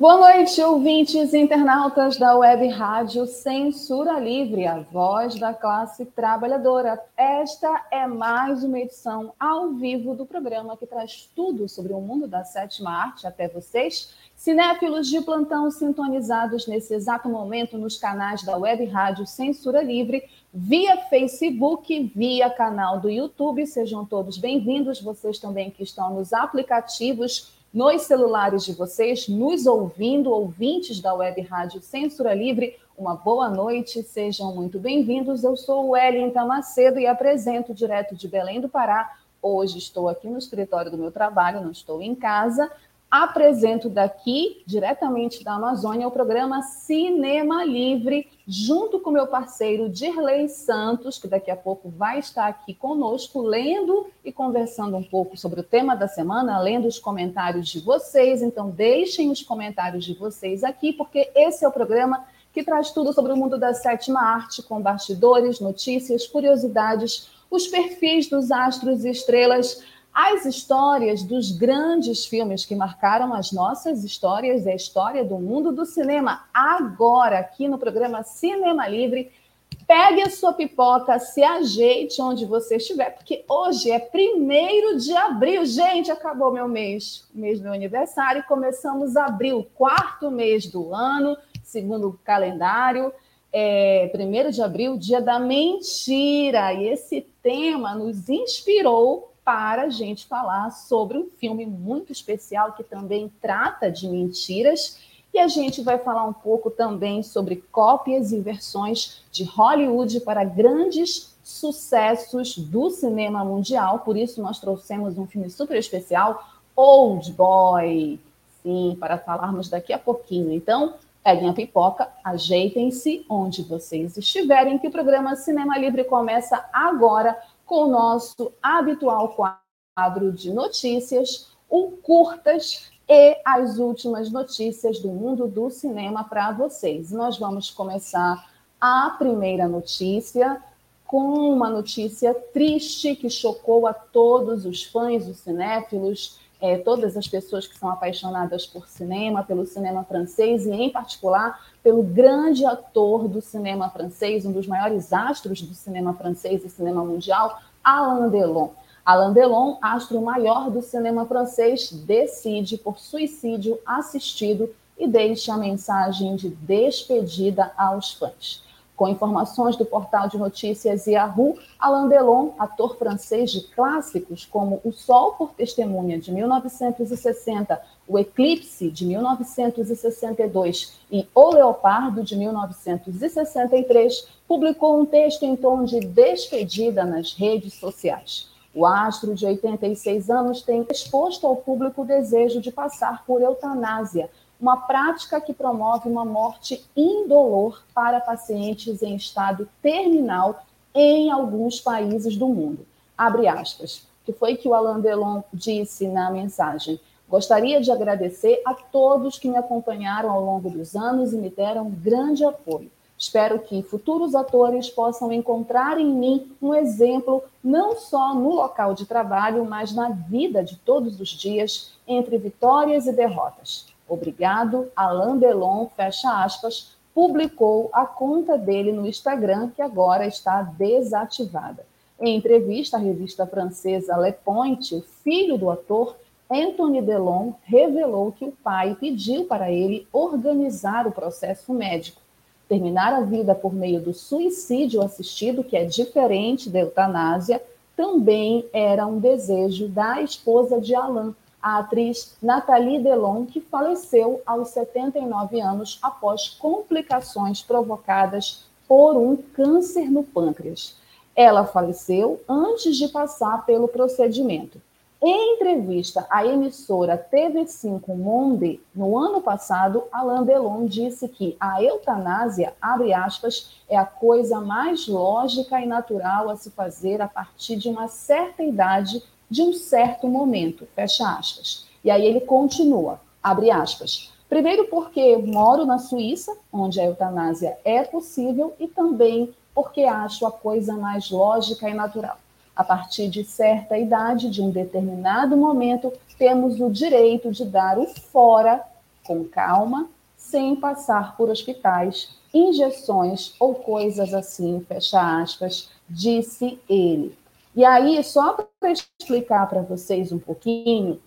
Boa noite, ouvintes e internautas da Web Rádio Censura Livre, a voz da classe trabalhadora. Esta é mais uma edição ao vivo do programa que traz tudo sobre o mundo da sétima arte até vocês Cinéfilos de plantão sintonizados nesse exato momento nos canais da Web Rádio Censura Livre, via Facebook, via canal do YouTube. Sejam todos bem-vindos, vocês também que estão nos aplicativos, nos celulares de vocês, nos ouvindo, ouvintes da Web Rádio Censura Livre. Uma boa noite, sejam muito bem-vindos. Eu sou o Wellington Macedo e apresento direto de Belém do Pará. Hoje estou aqui no escritório do meu trabalho, não estou em casa, apresento daqui, diretamente da Amazônia, o programa Cinema Livre, junto com meu parceiro Dirley Santos, que daqui a pouco vai estar aqui conosco, lendo e conversando um pouco sobre o tema da semana, lendo os comentários de vocês. Então, deixem os comentários de vocês aqui, porque esse é o programa que traz tudo sobre o mundo da sétima arte, com bastidores, notícias, curiosidades, os perfis dos astros e estrelas as histórias dos grandes filmes que marcaram as nossas histórias e a história do mundo do cinema. Agora, aqui no programa Cinema Livre, pegue a sua pipoca, se ajeite onde você estiver, porque hoje é primeiro de abril. Gente, acabou meu mês, mês do meu aniversário, começamos abril, quarto mês do ano, segundo o calendário. É, primeiro de abril, dia da mentira. E esse tema nos inspirou para a gente falar sobre um filme muito especial que também trata de mentiras. E a gente vai falar um pouco também sobre cópias e versões de Hollywood para grandes sucessos do cinema mundial. Por isso, nós trouxemos um filme super especial, Old Boy. Sim, para falarmos daqui a pouquinho. Então, peguem a pipoca, ajeitem-se onde vocês estiverem, que o programa Cinema Livre começa agora com o nosso habitual quadro de notícias, o Curtas e as últimas notícias do mundo do cinema para vocês. Nós vamos começar a primeira notícia com uma notícia triste que chocou a todos os fãs, os cinéfilos, é, todas as pessoas que são apaixonadas por cinema, pelo cinema francês e, em particular, pelo grande ator do cinema francês, um dos maiores astros do cinema francês e cinema mundial, Alain Delon. Alain Delon, astro maior do cinema francês, decide por suicídio assistido e deixa a mensagem de despedida aos fãs. Com informações do portal de notícias Yahoo, Alain Delon, ator francês de clássicos como O Sol por Testemunha, de 1960, O Eclipse, de 1962 e O Leopardo, de 1963, publicou um texto em tom de despedida nas redes sociais. O astro de 86 anos tem exposto ao público o desejo de passar por eutanásia, uma prática que promove uma morte indolor para pacientes em estado terminal em alguns países do mundo. Abre aspas. Que foi que o Alain Delon disse na mensagem? Gostaria de agradecer a todos que me acompanharam ao longo dos anos e me deram grande apoio. Espero que futuros atores possam encontrar em mim um exemplo não só no local de trabalho, mas na vida de todos os dias, entre vitórias e derrotas. Obrigado, Alain Delon, fecha aspas, publicou a conta dele no Instagram, que agora está desativada. Em entrevista à revista francesa Le Point, o filho do ator, Anthony Delon, revelou que o pai pediu para ele organizar o processo médico, terminar a vida por meio do suicídio assistido, que é diferente da eutanásia, também era um desejo da esposa de Alain, a atriz Nathalie Delon, que faleceu aos 79 anos após complicações provocadas por um câncer no pâncreas. Ela faleceu antes de passar pelo procedimento. Em entrevista à emissora TV5 Monde, no ano passado, Alain Delon disse que a eutanásia, abre aspas, é a coisa mais lógica e natural a se fazer a partir de uma certa idade, de um certo momento, fecha aspas. E aí ele continua, abre aspas. Primeiro porque moro na Suíça, onde a eutanásia é possível, e também porque acho a coisa mais lógica e natural a partir de certa idade, de um determinado momento, temos o direito de dar o fora com calma, sem passar por hospitais, injeções ou coisas assim, fecha aspas, disse ele. E aí, só para explicar para vocês um pouquinho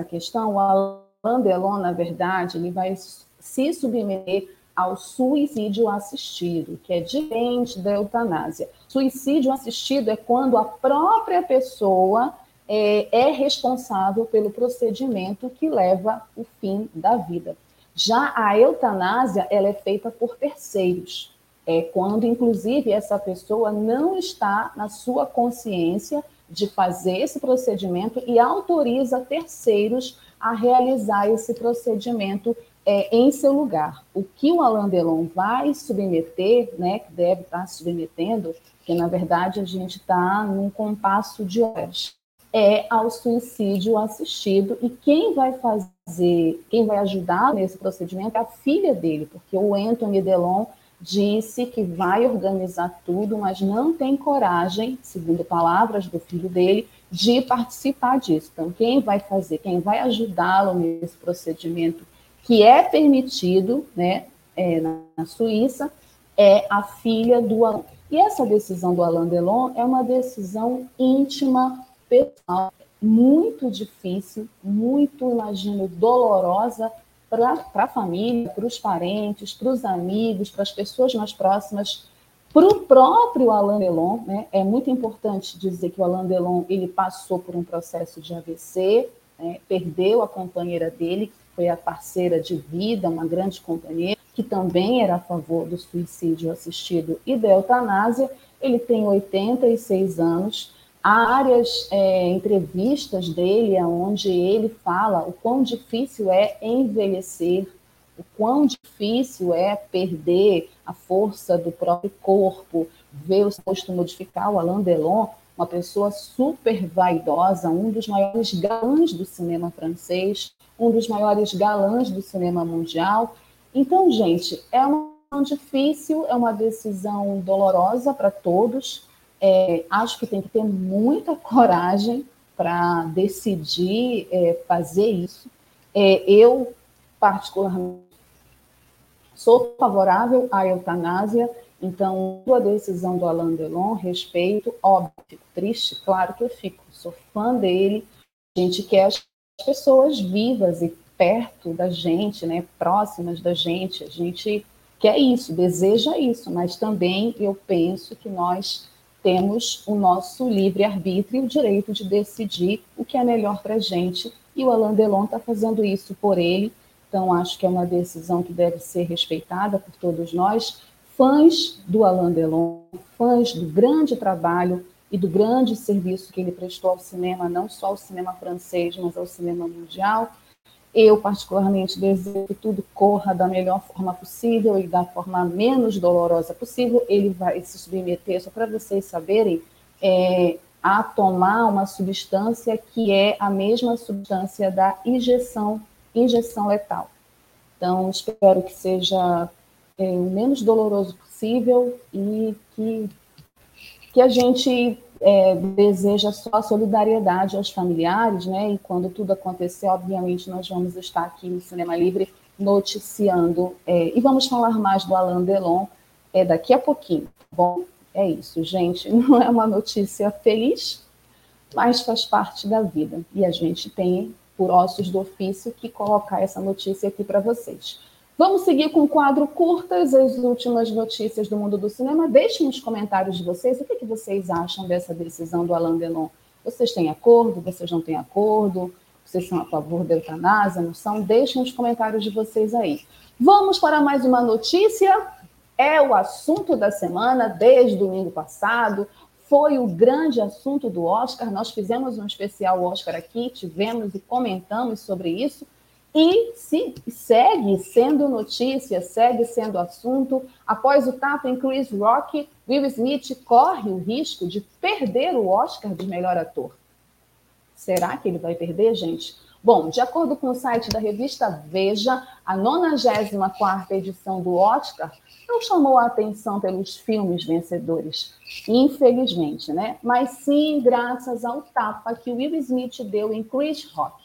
a questão, o Alain Delon, na verdade, ele vai se submeter ao suicídio assistido, que é diferente da eutanásia. Suicídio assistido é quando a própria pessoa é, é responsável pelo procedimento que leva o fim da vida. Já a eutanásia, ela é feita por terceiros. É quando, inclusive, essa pessoa não está na sua consciência de fazer esse procedimento e autoriza terceiros a realizar esse procedimento é, em seu lugar. O que o Alain Delon vai submeter, né, que deve estar submetendo, que na verdade a gente está num compasso de horas, é ao suicídio assistido e quem vai fazer, quem vai ajudar nesse procedimento é a filha dele, porque o Anthony Delon disse que vai organizar tudo, mas não tem coragem, segundo palavras do filho dele, de participar disso. Então, quem vai fazer, quem vai ajudá-lo nesse procedimento que é permitido né, é, na Suíça, é a filha do Alain. E essa decisão do Alain Delon é uma decisão íntima, pessoal, muito difícil, muito, imagino, dolorosa para a família, para os parentes, para os amigos, para as pessoas mais próximas, para o próprio Alain Delon. Né? É muito importante dizer que o Alain Delon ele passou por um processo de AVC, né? perdeu a companheira dele, foi a parceira de vida, uma grande companheira, que também era a favor do suicídio assistido e da eutanásia. Ele tem 86 anos. Há áreas, é, entrevistas dele, onde ele fala o quão difícil é envelhecer, o quão difícil é perder a força do próprio corpo, ver o rosto modificar. O Alain Delon, uma pessoa super vaidosa, um dos maiores galãs do cinema francês, um dos maiores galãs do cinema mundial. Então, gente, é uma decisão difícil, é uma decisão dolorosa para todos. É, acho que tem que ter muita coragem para decidir é, fazer isso. É, eu, particularmente, sou favorável à eutanásia, então, a decisão do Alain Delon, respeito, óbvio, fico triste, claro que eu fico, sou fã dele, a gente quer as pessoas vivas e perto da gente, né, próximas da gente. A gente quer isso, deseja isso, mas também eu penso que nós temos o nosso livre-arbítrio o direito de decidir o que é melhor para a gente. E o Alain Delon está fazendo isso por ele, então acho que é uma decisão que deve ser respeitada por todos nós. Fãs do Alain Delon, fãs do grande trabalho e do grande serviço que ele prestou ao cinema, não só ao cinema francês, mas ao cinema mundial. Eu, particularmente, desejo que tudo corra da melhor forma possível e da forma menos dolorosa possível. Ele vai se submeter, só para vocês saberem, é, a tomar uma substância que é a mesma substância da injeção, injeção letal. Então, espero que seja é, o menos doloroso possível e que que a gente é, deseja só solidariedade aos familiares, né? E quando tudo acontecer, obviamente, nós vamos estar aqui no Cinema Livre noticiando. É, e vamos falar mais do Alain Delon é, daqui a pouquinho, tá bom? É isso, gente. Não é uma notícia feliz, mas faz parte da vida. E a gente tem, por ossos do ofício, que colocar essa notícia aqui para vocês. Vamos seguir com o quadro Curtas, as últimas notícias do mundo do cinema. Deixem nos comentários de vocês o que, que vocês acham dessa decisão do Alain Delon. Vocês têm acordo? Vocês não têm acordo? Vocês são a favor da eutanásia? Não são? Deixem os comentários de vocês aí. Vamos para mais uma notícia. É o assunto da semana, desde domingo passado. Foi o grande assunto do Oscar. Nós fizemos um especial Oscar aqui, tivemos e comentamos sobre isso. E se segue sendo notícia, segue sendo assunto. Após o tapa em Chris Rock, Will Smith corre o risco de perder o Oscar de melhor ator. Será que ele vai perder, gente? Bom, de acordo com o site da revista Veja, a 94ª edição do Oscar não chamou a atenção pelos filmes vencedores, infelizmente, né? Mas sim graças ao tapa que Will Smith deu em Chris Rock.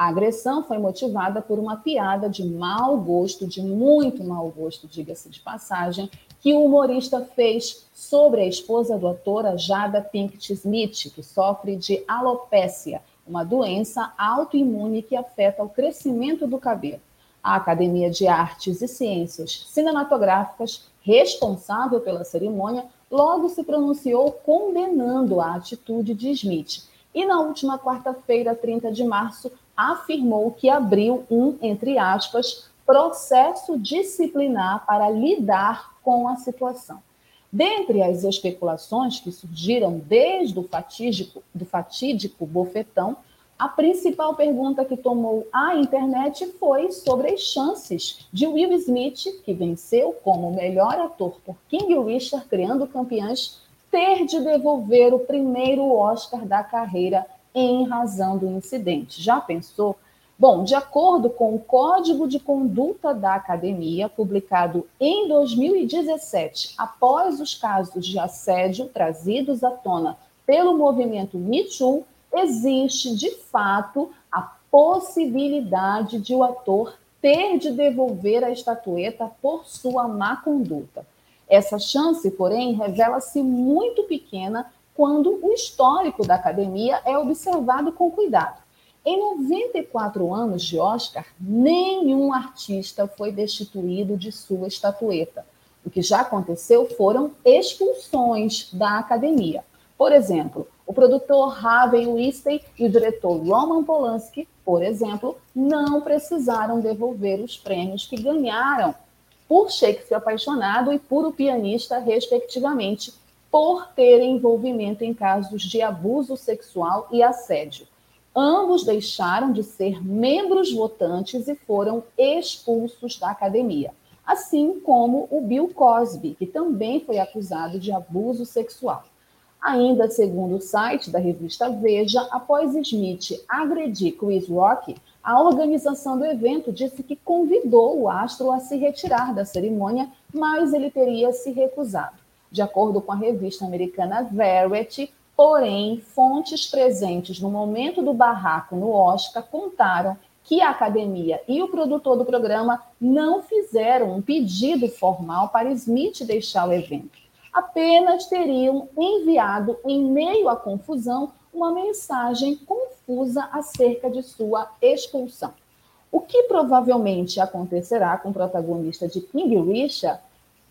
A agressão foi motivada por uma piada de mau gosto, de muito mau gosto, diga-se de passagem, que o humorista fez sobre a esposa do ator, a Jada Pinkett Smith, que sofre de alopécia, uma doença autoimune que afeta o crescimento do cabelo. A Academia de Artes e Ciências Cinematográficas, responsável pela cerimônia, logo se pronunciou condenando a atitude de Smith. E na última quarta-feira, 30 de março, afirmou que abriu um, entre aspas, processo disciplinar para lidar com a situação. Dentre as especulações que surgiram desde o fatídico, do fatídico bofetão, a principal pergunta que tomou a internet foi sobre as chances de Will Smith, que venceu como melhor ator por King Richard, criando campeãs, ter de devolver o primeiro Oscar da carreira em razão do incidente. Já pensou? Bom, de acordo com o Código de Conduta da Academia, publicado em 2017, após os casos de assédio trazidos à tona pelo movimento Me Too, existe de fato a possibilidade de o ator ter de devolver a estatueta por sua má conduta. Essa chance, porém, revela-se muito pequena quando o histórico da academia é observado com cuidado. Em 94 anos de Oscar, nenhum artista foi destituído de sua estatueta. O que já aconteceu foram expulsões da academia. Por exemplo, o produtor Harvey Weinstein e o diretor Roman Polanski, por exemplo, não precisaram devolver os prêmios que ganharam por Shakespeare Apaixonado e por O Pianista, respectivamente, por ter envolvimento em casos de abuso sexual e assédio. Ambos deixaram de ser membros votantes e foram expulsos da academia, assim como o Bill Cosby, que também foi acusado de abuso sexual. Ainda segundo o site da revista Veja, após Smith agredir Chris Rock, a organização do evento disse que convidou o astro a se retirar da cerimônia, mas ele teria se recusado. De acordo com a revista americana Variety, porém, fontes presentes no momento do barraco no Oscar contaram que a academia e o produtor do programa não fizeram um pedido formal para Smith deixar o evento. Apenas teriam enviado, em meio à confusão, uma mensagem confusa acerca de sua expulsão. O que provavelmente acontecerá com o protagonista de King Richard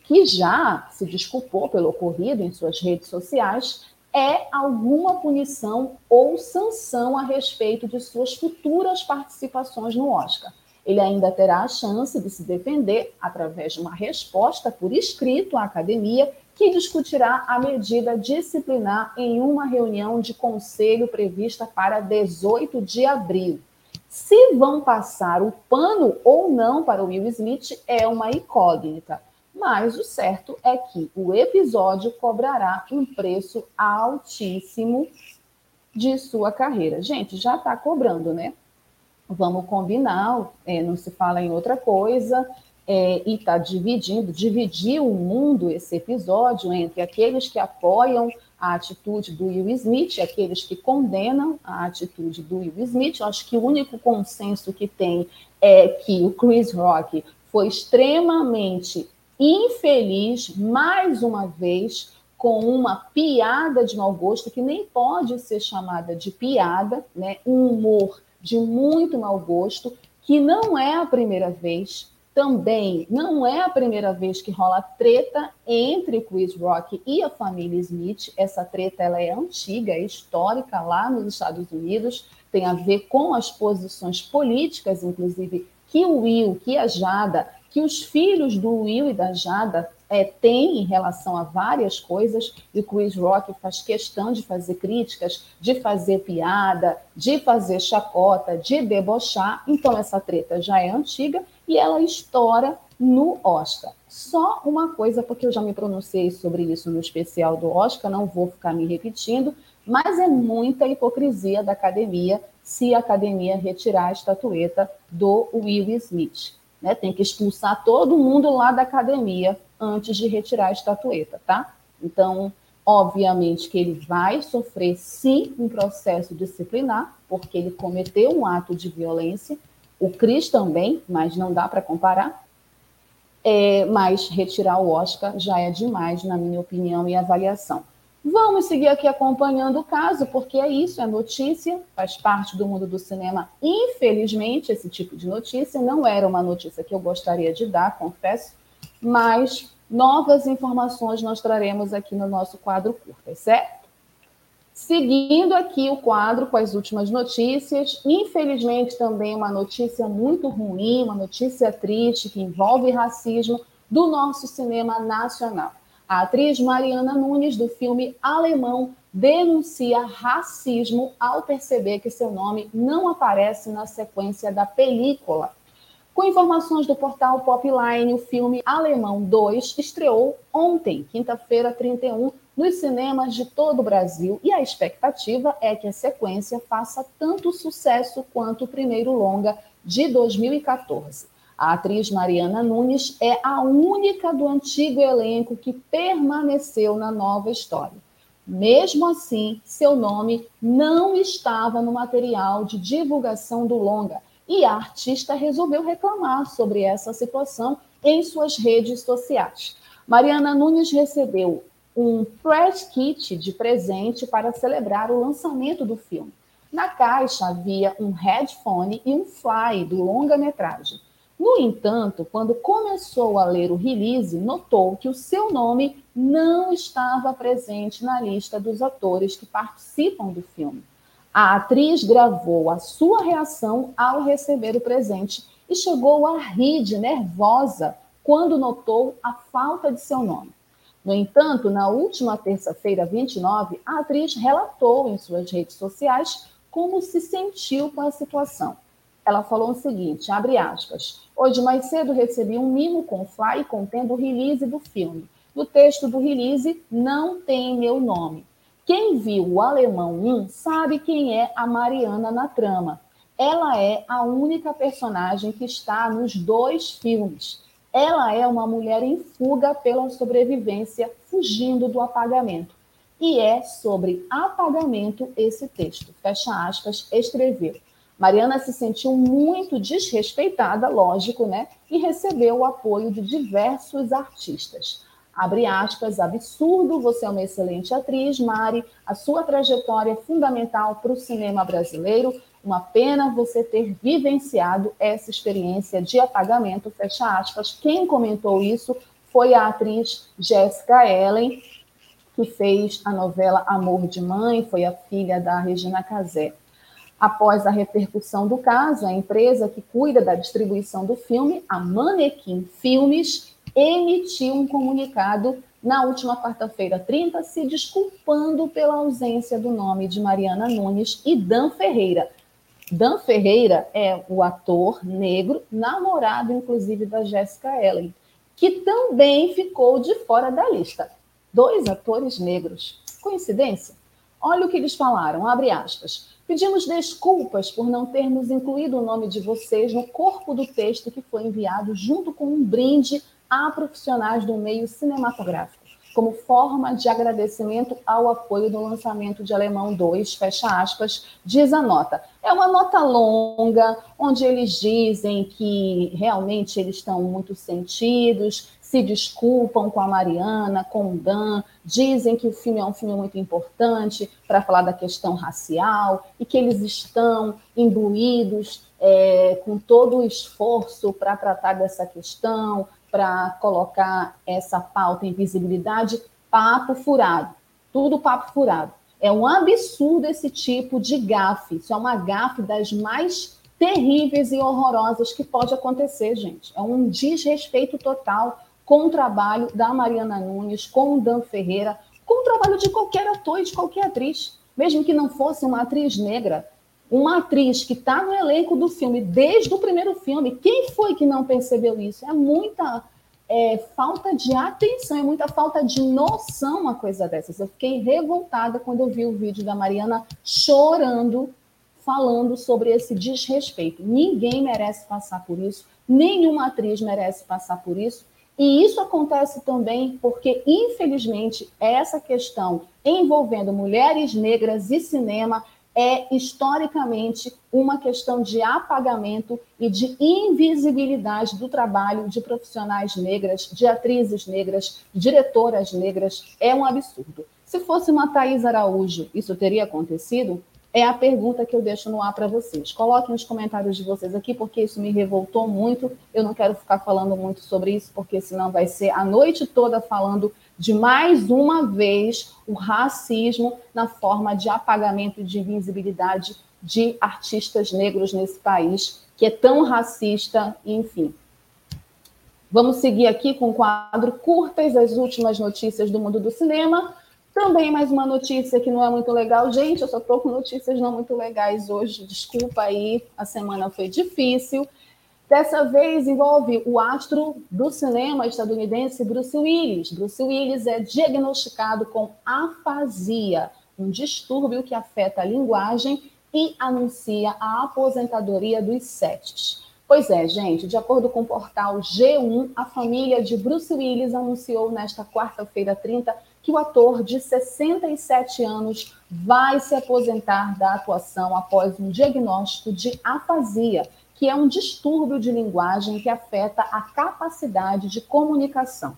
que já se desculpou pelo ocorrido em suas redes sociais, é alguma punição ou sanção a respeito de suas futuras participações no Oscar. Ele ainda terá a chance de se defender através de uma resposta por escrito à academia, que discutirá a medida disciplinar em uma reunião de conselho prevista para 18 de abril. Se vão passar o pano ou não para Will Smith é uma incógnita mas o certo é que o episódio cobrará um preço altíssimo de sua carreira. Gente, já está cobrando, né? Vamos combinar, é, não se fala em outra coisa, é, e está dividindo, dividiu o mundo esse episódio entre aqueles que apoiam a atitude do Will Smith e aqueles que condenam a atitude do Will Smith. Eu acho que o único consenso que tem é que o Chris Rock foi extremamente infeliz, mais uma vez, com uma piada de mau gosto, que nem pode ser chamada de piada, né? um humor de muito mau gosto, que não é a primeira vez, também não é a primeira vez que rola treta entre Chris Rock e a família Smith. Essa treta ela é antiga, é histórica lá nos Estados Unidos, tem a ver com as posições políticas, inclusive, que o Will, que a Jada, que os filhos do Will e da Jada é, têm em relação a várias coisas, e Chris Rock faz questão de fazer críticas, de fazer piada, de fazer chacota, de debochar. Então, essa treta já é antiga e ela estoura no Oscar. Só uma coisa, porque eu já me pronunciei sobre isso no especial do Oscar, não vou ficar me repetindo, mas é muita hipocrisia da academia se a academia retirar a estatueta do Will Smith. Né? Tem que expulsar todo mundo lá da academia antes de retirar a estatueta, tá? Então, obviamente que ele vai sofrer sim um processo disciplinar, porque ele cometeu um ato de violência, o Cris também, mas não dá para comparar. É, mas retirar o Oscar já é demais, na minha opinião e avaliação. Vamos seguir aqui acompanhando o caso, porque é isso, é notícia, faz parte do mundo do cinema. Infelizmente, esse tipo de notícia não era uma notícia que eu gostaria de dar, confesso, mas novas informações nós traremos aqui no nosso quadro curta, certo? Seguindo aqui o quadro com as últimas notícias, infelizmente também uma notícia muito ruim, uma notícia triste que envolve racismo do nosso cinema nacional. A atriz Mariana Nunes, do filme Alemão, denuncia racismo ao perceber que seu nome não aparece na sequência da película. Com informações do portal Popline, o filme Alemão 2 estreou ontem, quinta-feira 31, nos cinemas de todo o Brasil e a expectativa é que a sequência faça tanto sucesso quanto o primeiro longa de 2014. A atriz Mariana Nunes é a única do antigo elenco que permaneceu na nova história. Mesmo assim, seu nome não estava no material de divulgação do longa, e a artista resolveu reclamar sobre essa situação em suas redes sociais. Mariana Nunes recebeu um press kit de presente para celebrar o lançamento do filme. Na caixa havia um headphone e um fly do longa-metragem. No entanto, quando começou a ler o release, notou que o seu nome não estava presente na lista dos atores que participam do filme. A atriz gravou a sua reação ao receber o presente e chegou a rir de nervosa quando notou a falta de seu nome. No entanto, na última terça-feira, 29, a atriz relatou em suas redes sociais como se sentiu com a situação. Ela falou o seguinte, abre aspas, hoje mais cedo recebi um mimo com fly contendo o release do filme. No texto do release não tem meu nome. Quem viu o Alemão 1 sabe quem é a Mariana na trama. Ela é a única personagem que está nos dois filmes. Ela é uma mulher em fuga pela sobrevivência, fugindo do apagamento. E é sobre apagamento esse texto. Fecha aspas, escreveu. Mariana se sentiu muito desrespeitada, lógico, né? E recebeu o apoio de diversos artistas abre aspas, absurdo, você é uma excelente atriz, Mari, a sua trajetória é fundamental para o cinema brasileiro, uma pena você ter vivenciado essa experiência de apagamento, fecha aspas. Quem comentou isso foi a atriz Jéssica Ellen, que fez a novela Amor de Mãe, foi a filha da Regina Casé. Após a repercussão do caso, a empresa que cuida da distribuição do filme, a Manequim Filmes, emitiu um comunicado na última quarta-feira, 30, se desculpando pela ausência do nome de Mariana Nunes e Dan Ferreira. Dan Ferreira é o ator negro, namorado inclusive da Jessica Ellen, que também ficou de fora da lista. Dois atores negros. Coincidência? Olha o que eles falaram, abre aspas. Pedimos desculpas por não termos incluído o nome de vocês no corpo do texto que foi enviado junto com um brinde a profissionais do meio cinematográfico, como forma de agradecimento ao apoio do lançamento de Alemão 2, fecha aspas, diz a nota. É uma nota longa, onde eles dizem que realmente eles estão muito sentidos, se desculpam com a Mariana, com o Dan, dizem que o filme é um filme muito importante para falar da questão racial e que eles estão imbuídos é, com todo o esforço para tratar dessa questão, para colocar essa pauta em visibilidade. Papo furado, tudo papo furado. É um absurdo esse tipo de gafe. Isso é uma gafe das mais terríveis e horrorosas que pode acontecer, gente. É um desrespeito total com o trabalho da Mariana Nunes, com o Dan Ferreira, com o trabalho de qualquer ator e de qualquer atriz, mesmo que não fosse uma atriz negra, uma atriz que está no elenco do filme desde o primeiro filme. Quem foi que não percebeu isso? É muita é, falta de atenção, é muita falta de noção uma coisa dessas. Eu fiquei revoltada quando eu vi o vídeo da Mariana chorando, falando sobre esse desrespeito. Ninguém merece passar por isso, nenhuma atriz merece passar por isso. E isso acontece também porque, infelizmente, essa questão envolvendo mulheres negras e cinema é historicamente uma questão de apagamento e de invisibilidade do trabalho de profissionais negras, de atrizes negras, diretoras negras. É um absurdo. Se fosse uma Thais Araújo, isso teria acontecido? É a pergunta que eu deixo no ar para vocês. Coloquem os comentários de vocês aqui, porque isso me revoltou muito. Eu não quero ficar falando muito sobre isso, porque senão vai ser a noite toda falando de mais uma vez o racismo na forma de apagamento de invisibilidade de artistas negros nesse país, que é tão racista, enfim. Vamos seguir aqui com o quadro Curtas, as últimas notícias do mundo do cinema. Também mais uma notícia que não é muito legal. Gente, eu só estou com notícias não muito legais hoje. Desculpa aí, a semana foi difícil. Dessa vez envolve o astro do cinema estadunidense Bruce Willis. Bruce Willis é diagnosticado com afasia, um distúrbio que afeta a linguagem e anuncia a aposentadoria dos sets. Pois é, gente, de acordo com o portal G1, a família de Bruce Willis anunciou nesta quarta-feira 30 que o ator de 67 anos vai se aposentar da atuação após um diagnóstico de afasia que é um distúrbio de linguagem que afeta a capacidade de comunicação.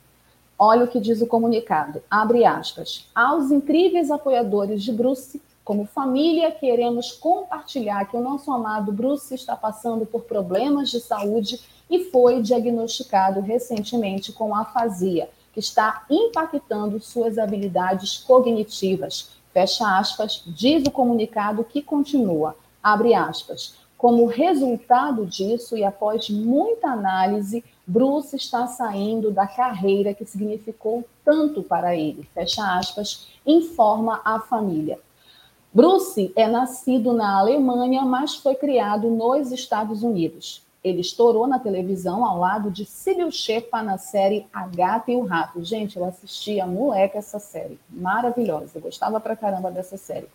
Olha o que diz o comunicado, abre aspas. Aos incríveis apoiadores de Bruce, como família, queremos compartilhar que o nosso amado Bruce está passando por problemas de saúde e foi diagnosticado recentemente com afasia, que está impactando suas habilidades cognitivas. Fecha aspas, diz o comunicado que continua, abre aspas. Como resultado disso, e após muita análise, Bruce está saindo da carreira que significou tanto para ele, fecha aspas, informa a família. Bruce é nascido na Alemanha, mas foi criado nos Estados Unidos. Ele estourou na televisão ao lado de Cílio Shepa na série A Gata e o Rato. Gente, eu assistia moleque essa série, maravilhosa, eu gostava pra caramba dessa série.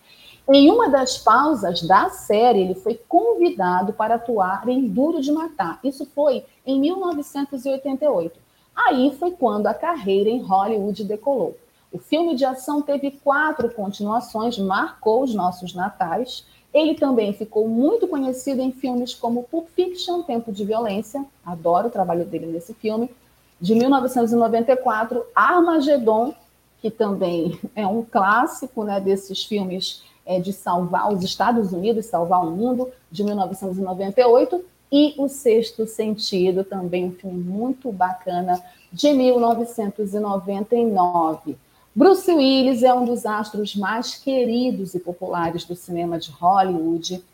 Em uma das pausas da série, ele foi convidado para atuar em Duro de Matar. Isso foi em 1988. Aí foi quando a carreira em Hollywood decolou. O filme de ação teve quatro continuações, marcou os nossos natais. Ele também ficou muito conhecido em filmes como Pulp Fiction, Tempo de Violência, adoro o trabalho dele nesse filme, de 1994, Armagedon, que também é um clássico né, desses filmes é, de salvar os Estados Unidos, salvar o mundo, de 1998, e O Sexto Sentido, também um filme muito bacana, de 1999. Bruce Willis é um dos astros mais queridos e populares do cinema de Hollywood.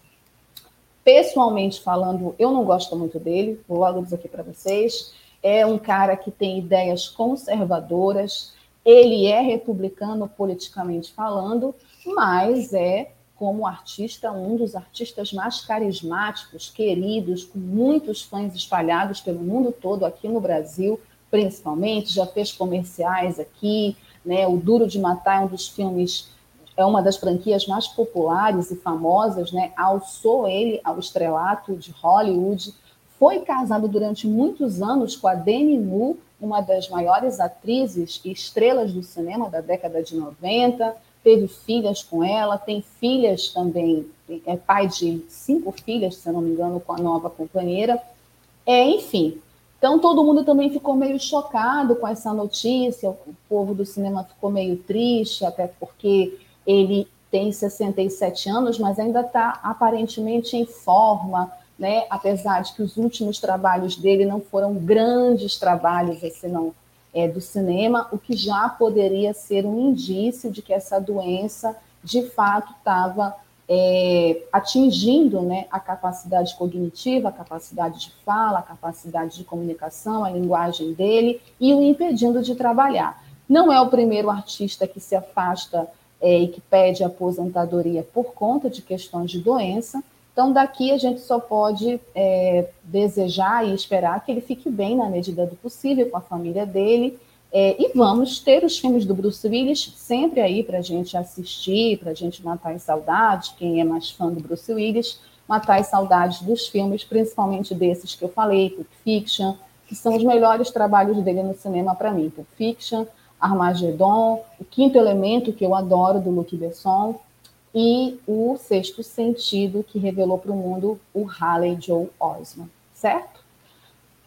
Pessoalmente falando, eu não gosto muito dele, vou logo dizer aqui para vocês. É um cara que tem ideias conservadoras, ele é republicano politicamente falando, mas é, como artista, um dos artistas mais carismáticos, queridos, com muitos fãs espalhados pelo mundo todo, aqui no Brasil, principalmente. Já fez comerciais aqui, né? O Duro de Matar é um dos filmes, é uma das franquias mais populares e famosas, né? Alçou ele ao estrelato de Hollywood. Foi casado durante muitos anos com a Demi Moore, uma das maiores atrizes e estrelas do cinema da década de 90 teve filhas com ela, tem filhas também, é pai de cinco filhas, se não me engano, com a nova companheira. É, enfim, Então, todo mundo também ficou meio chocado com essa notícia, o povo do cinema ficou meio triste, até porque ele tem 67 anos, mas ainda está aparentemente em forma, né? apesar de que os últimos trabalhos dele não foram grandes trabalhos assim, não, é, do cinema, o que já poderia ser um indício de que essa doença de fato estava é, atingindo né, a capacidade cognitiva, a capacidade de fala, a capacidade de comunicação, a linguagem dele e o impedindo de trabalhar. Não é o primeiro artista que se afasta é, e que pede aposentadoria por conta de questões de doença. Então, daqui a gente só pode é, desejar e esperar que ele fique bem na medida do possível com a família dele é, e vamos ter os filmes do Bruce Willis sempre aí para a gente assistir, para a gente matar as saudades, quem é mais fã do Bruce Willis, matar as saudades dos filmes, principalmente desses que eu falei, Pulp Fiction, que são os melhores trabalhos dele no cinema para mim. Pulp Fiction, Armageddon, O Quinto Elemento, que eu adoro, do Luc Besson, e O Sexto Sentido, que revelou para o mundo o Halley Joe Osment, certo?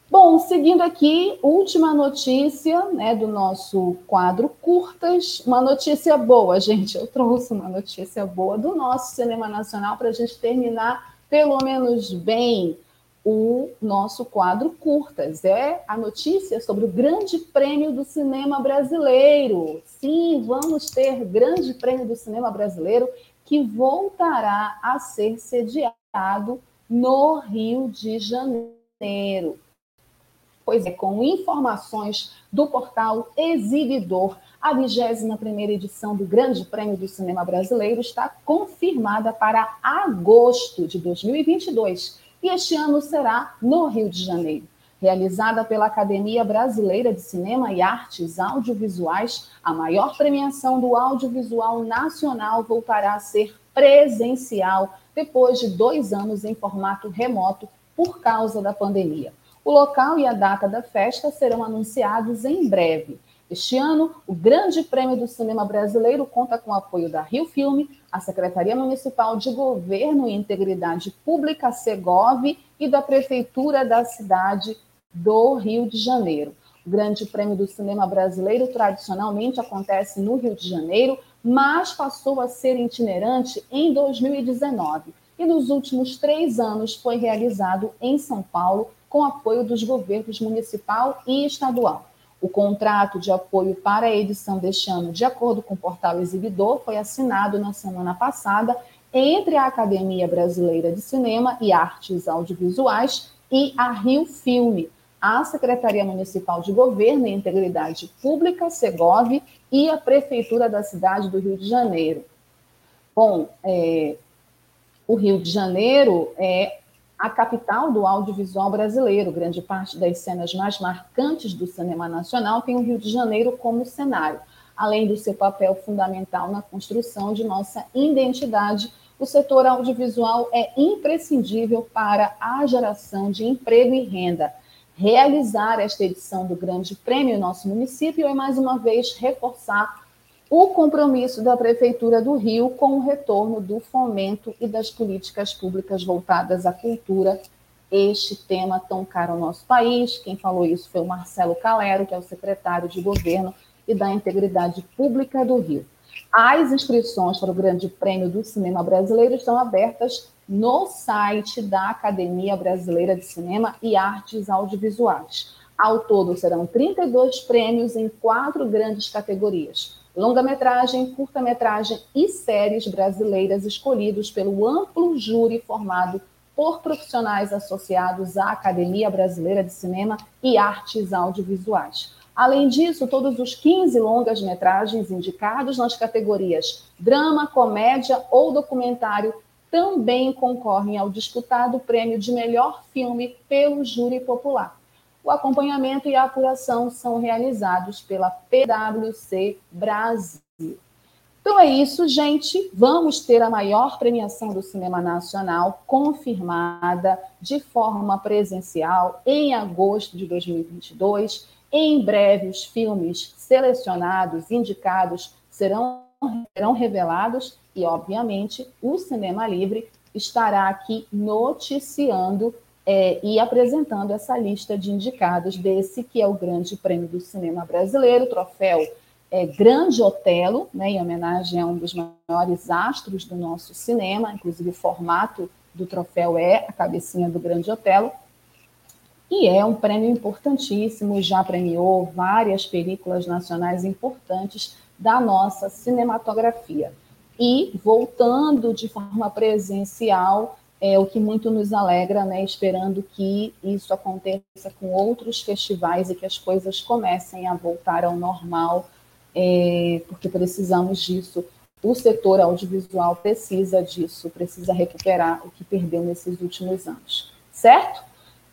Bom, seguindo aqui, última notícia né, do nosso quadro Curtas. Uma notícia boa, gente. Eu trouxe uma notícia boa do nosso cinema nacional para a gente terminar, pelo menos bem, o nosso quadro Curtas. É a notícia sobre o Grande Prêmio do Cinema Brasileiro. Sim, vamos ter Grande Prêmio do Cinema Brasileiro que voltará a ser sediado no Rio de Janeiro. Pois é, com informações do portal Exibidor, a 21ª edição do Grande Prêmio do Cinema Brasileiro está confirmada para agosto de 2022 e este ano será no Rio de Janeiro. Realizada pela Academia Brasileira de Cinema e Artes Audiovisuais, a maior premiação do audiovisual nacional voltará a ser presencial depois de dois anos em formato remoto por causa da pandemia. O local e a data da festa serão anunciados em breve. Este ano, o Grande Prêmio do Cinema Brasileiro conta com o apoio da Rio Filme, a Secretaria Municipal de Governo e Integridade Pública, Segov, e da Prefeitura da cidade do Rio de Janeiro. O Grande Prêmio do Cinema Brasileiro tradicionalmente acontece no Rio de Janeiro, mas passou a ser itinerante em 2019 e nos últimos três anos foi realizado em São Paulo com apoio dos governos municipal e estadual. O contrato de apoio para a edição deste ano, de acordo com o portal Exibidor, foi assinado na semana passada entre a Academia Brasileira de Cinema e Artes Audiovisuais e a Rio Filme, a Secretaria Municipal de Governo e Integridade Pública, Segov, e a Prefeitura da cidade do Rio de Janeiro. Bom, é, o Rio de Janeiro é a capital do audiovisual brasileiro. Grande parte das cenas mais marcantes do cinema nacional tem o Rio de Janeiro como cenário. Além do seu papel fundamental na construção de nossa identidade, o setor audiovisual é imprescindível para a geração de emprego e renda. Realizar esta edição do Grande Prêmio em nosso município é mais uma vez reforçar o compromisso da Prefeitura do Rio com o retorno do fomento e das políticas públicas voltadas à cultura, este tema tão caro ao nosso país. Quem falou isso foi o Marcelo Calero, que é o secretário de Governo e da Integridade Pública do Rio. As inscrições para o Grande Prêmio do Cinema Brasileiro estão abertas no site da Academia Brasileira de Cinema e Artes Audiovisuais. Ao todo, serão 32 prêmios em quatro grandes categorias: longa-metragem, curta-metragem e séries brasileiras escolhidos pelo amplo júri formado por profissionais associados à Academia Brasileira de Cinema e Artes Audiovisuais. Além disso, todos os 15 longas-metragens indicados nas categorias drama, comédia ou documentário também concorrem ao disputado prêmio de melhor filme pelo júri popular. O acompanhamento e a apuração são realizados pela PwC Brasil. Então é isso, gente. Vamos ter a maior premiação do cinema nacional confirmada de forma presencial em agosto de 2022. Em breve, os filmes selecionados, indicados, serão, serão revelados e, obviamente, o Cinema Livre estará aqui noticiando é, e apresentando essa lista de indicados desse que é o Grande Prêmio do Cinema Brasileiro, troféu é, Grande Otelo, né, em homenagem a um dos maiores astros do nosso cinema, inclusive o formato do troféu é a cabecinha do Grande Otelo, e é um prêmio importantíssimo, já premiou várias películas nacionais importantes da nossa cinematografia. E voltando de forma presencial, é o que muito nos alegra, né, esperando que isso aconteça com outros festivais e que as coisas comecem a voltar ao normal, é, porque precisamos disso. O setor audiovisual precisa disso, precisa recuperar o que perdeu nesses últimos anos, certo?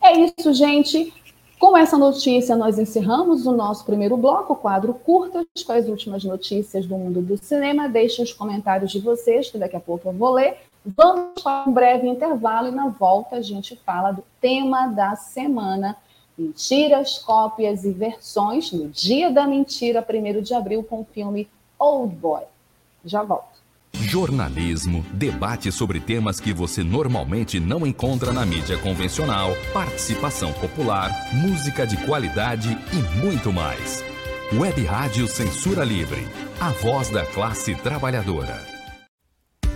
É isso, gente. Com essa notícia, nós encerramos o nosso primeiro bloco, o quadro curtas, com as últimas notícias do mundo do cinema. Deixem os comentários de vocês, que daqui a pouco eu vou ler. Vamos para um breve intervalo e na volta a gente fala do tema da semana: mentiras, cópias e versões no Dia da Mentira, 1 de abril, com o filme Old Boy. Já volto. Jornalismo, debate sobre temas que você normalmente não encontra na mídia convencional, participação popular, música de qualidade e muito mais. Web Rádio Censura Livre, a voz da classe trabalhadora.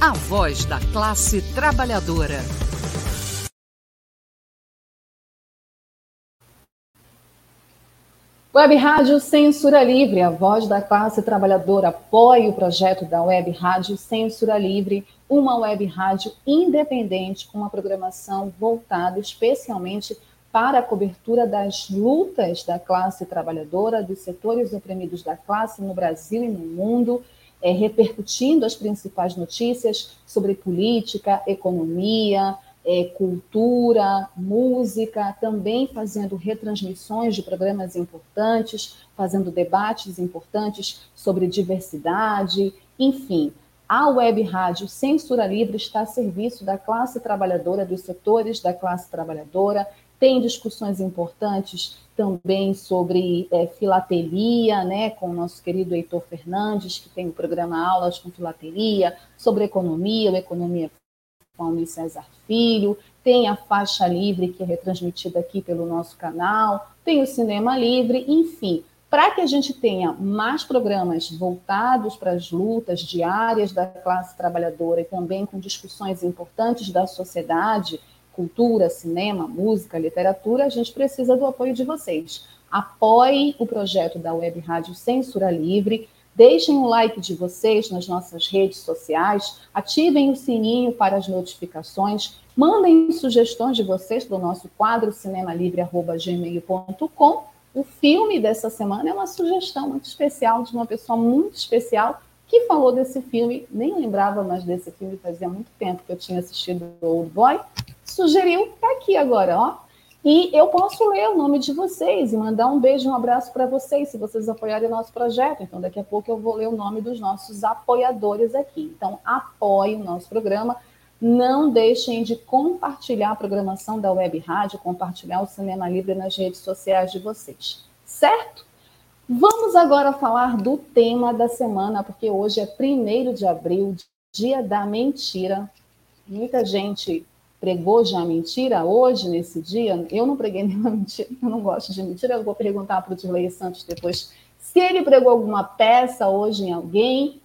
A voz da classe trabalhadora. Web Rádio Censura Livre, a voz da classe trabalhadora, apoie o projeto da Web Rádio Censura Livre, uma web rádio independente com uma programação voltada especialmente para a cobertura das lutas da classe trabalhadora, dos setores oprimidos da classe no Brasil e no mundo, é, repercutindo as principais notícias sobre política, economia, é, cultura, música, também fazendo retransmissões de programas importantes, fazendo debates importantes sobre diversidade, enfim. A web rádio Censura Livre está a serviço da classe trabalhadora, dos setores da classe trabalhadora, tem discussões importantes também sobre é, filatelia, né, com o nosso querido Heitor Fernandes, que tem o programa Aulas com Filatelia, sobre economia, economia com Almir César Filho, tem a faixa livre que é retransmitida aqui pelo nosso canal, tem o Cinema Livre, enfim, para que a gente tenha mais programas voltados para as lutas diárias da classe trabalhadora e também com discussões importantes da sociedade, cultura, cinema, música, literatura, a gente precisa do apoio de vocês. Apoie o projeto da Web Rádio Censura Livre, Deixem o like de vocês nas nossas redes sociais, ativem o sininho para as notificações, mandem sugestões de vocês para o nosso quadro cinemalivre.gmail.com. O filme dessa semana é uma sugestão muito especial de uma pessoa muito especial, que falou desse filme, nem lembrava mais desse filme, fazia muito tempo que eu tinha assistido Old Boy, sugeriu, tá aqui agora, ó. E eu posso ler o nome de vocês e mandar um beijo, um abraço para vocês, se vocês apoiarem o nosso projeto. Então, daqui a pouco eu vou ler o nome dos nossos apoiadores aqui. Então, apoie o nosso programa. Não deixem de compartilhar a programação da Web Rádio, compartilhar o Cinema Livre nas redes sociais de vocês. Certo? Vamos agora falar do tema da semana, porque hoje é 1 de abril, dia da mentira. Muita gente pregou já mentira hoje, nesse dia. Eu não preguei nenhuma mentira, eu não gosto de mentira. Eu vou perguntar para o Dirley Santos depois se ele pregou alguma peça hoje em alguém.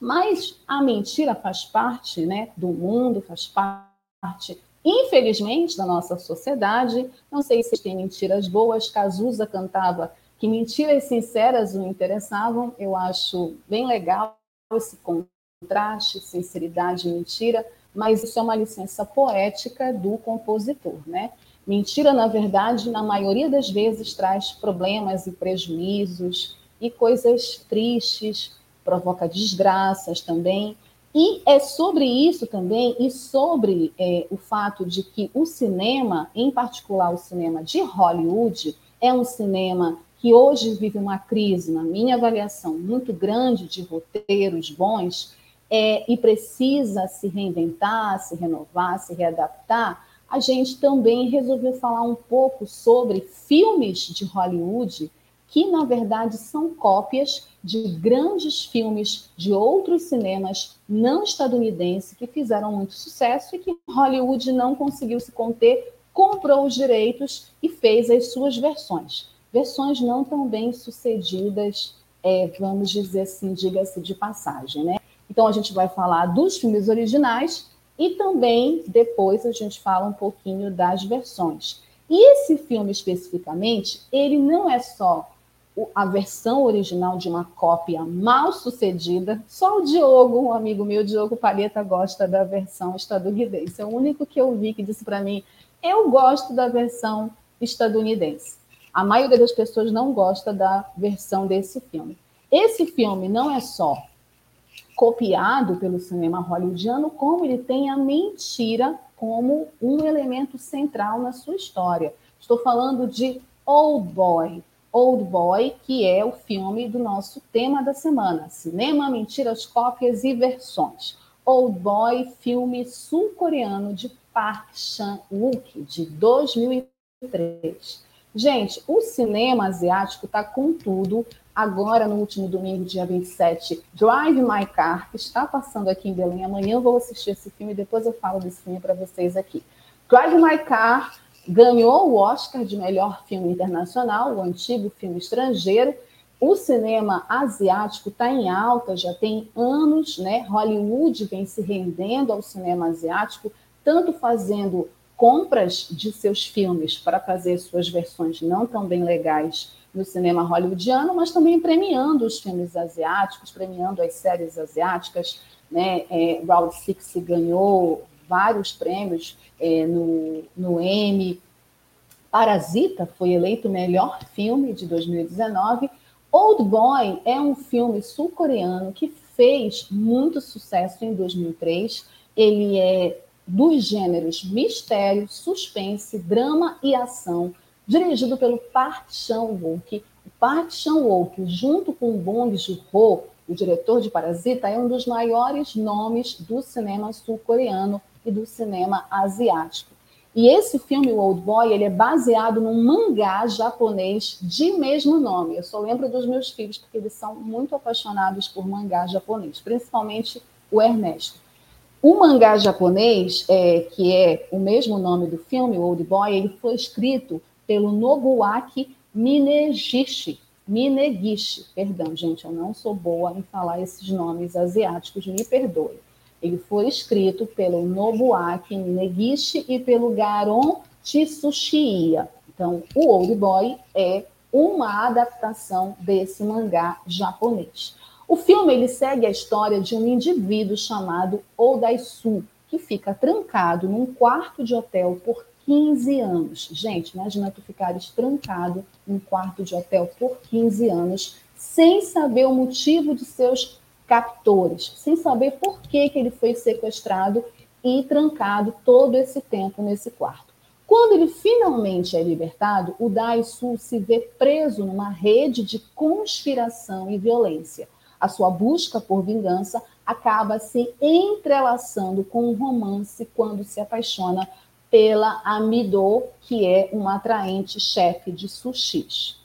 Mas a mentira faz parte né, do mundo, faz parte, infelizmente, da nossa sociedade. Não sei se tem mentiras boas. Cazuza cantava que mentiras sinceras o interessavam. Eu acho bem legal esse contraste, sinceridade e mentira, mas isso é uma licença poética do compositor, né? Mentira, na verdade, na maioria das vezes traz problemas e prejuízos e coisas tristes, provoca desgraças também. E é sobre isso também, e sobre é, o fato de que o cinema, em particular o cinema de Hollywood, é um cinema que hoje vive uma crise, na minha avaliação, muito grande de roteiros bons é, e precisa se reinventar, se renovar, se readaptar, a gente também resolveu falar um pouco sobre filmes de Hollywood que, na verdade, são cópias de grandes filmes de outros cinemas não estadunidenses que fizeram muito sucesso e que Hollywood não conseguiu se conter, comprou os direitos e fez as suas versões versões não tão bem sucedidas, é, vamos dizer assim, diga-se de passagem, né? Então a gente vai falar dos filmes originais e também depois a gente fala um pouquinho das versões. E esse filme especificamente, ele não é só a versão original de uma cópia mal sucedida. Só o Diogo, um amigo meu, Diogo Paleta, gosta da versão estadunidense. É o único que eu vi que disse para mim: eu gosto da versão estadunidense. A maioria das pessoas não gosta da versão desse filme. Esse filme não é só copiado pelo cinema hollywoodiano, como ele tem a mentira como um elemento central na sua história. Estou falando de Old Boy. Old Boy, que é o filme do nosso tema da semana: cinema, mentiras, cópias e versões. Old Boy, filme sul-coreano de Park Chan-wook, de 2003. Gente, o cinema asiático está com tudo. Agora, no último domingo, dia 27, Drive My Car, que está passando aqui em Belém. Amanhã eu vou assistir esse filme e depois eu falo desse filme para vocês aqui. Drive My Car ganhou o Oscar de melhor filme internacional, o antigo filme estrangeiro. O cinema asiático está em alta, já tem anos, né? Hollywood vem se rendendo ao cinema asiático, tanto fazendo compras de seus filmes para fazer suas versões não tão bem legais no cinema hollywoodiano, mas também premiando os filmes asiáticos, premiando as séries asiáticas. Né? É, Round Six ganhou vários prêmios é, no, no Emmy. Parasita foi eleito o melhor filme de 2019. Old Boy é um filme sul-coreano que fez muito sucesso em 2003. Ele é dos gêneros mistério, suspense, drama e ação, dirigido pelo Park Chan-wook. O Park Chan-wook, junto com Bong Joon-ho, o diretor de Parasita, é um dos maiores nomes do cinema sul-coreano e do cinema asiático. E esse filme, o Old Boy, ele é baseado num mangá japonês de mesmo nome. Eu só lembro dos meus filhos, porque eles são muito apaixonados por mangá japonês, principalmente o Ernesto. O mangá japonês, é, que é o mesmo nome do filme, Old Boy, ele foi escrito pelo Nobuaki Minegishi. Minegishi, perdão, gente, eu não sou boa em falar esses nomes asiáticos, me perdoe. Ele foi escrito pelo Nobuaki Minegishi e pelo Garon Tsushiya. Então, o Old Boy é uma adaptação desse mangá japonês. O filme ele segue a história de um indivíduo chamado Odaisu, que fica trancado num quarto de hotel por 15 anos. Gente, imagina tu ficares trancado num quarto de hotel por 15 anos, sem saber o motivo de seus captores, sem saber por que, que ele foi sequestrado e trancado todo esse tempo nesse quarto. Quando ele finalmente é libertado, o Daisu se vê preso numa rede de conspiração e violência. A sua busca por vingança acaba se entrelaçando com um romance quando se apaixona pela Amido, que é uma atraente chefe de sushis.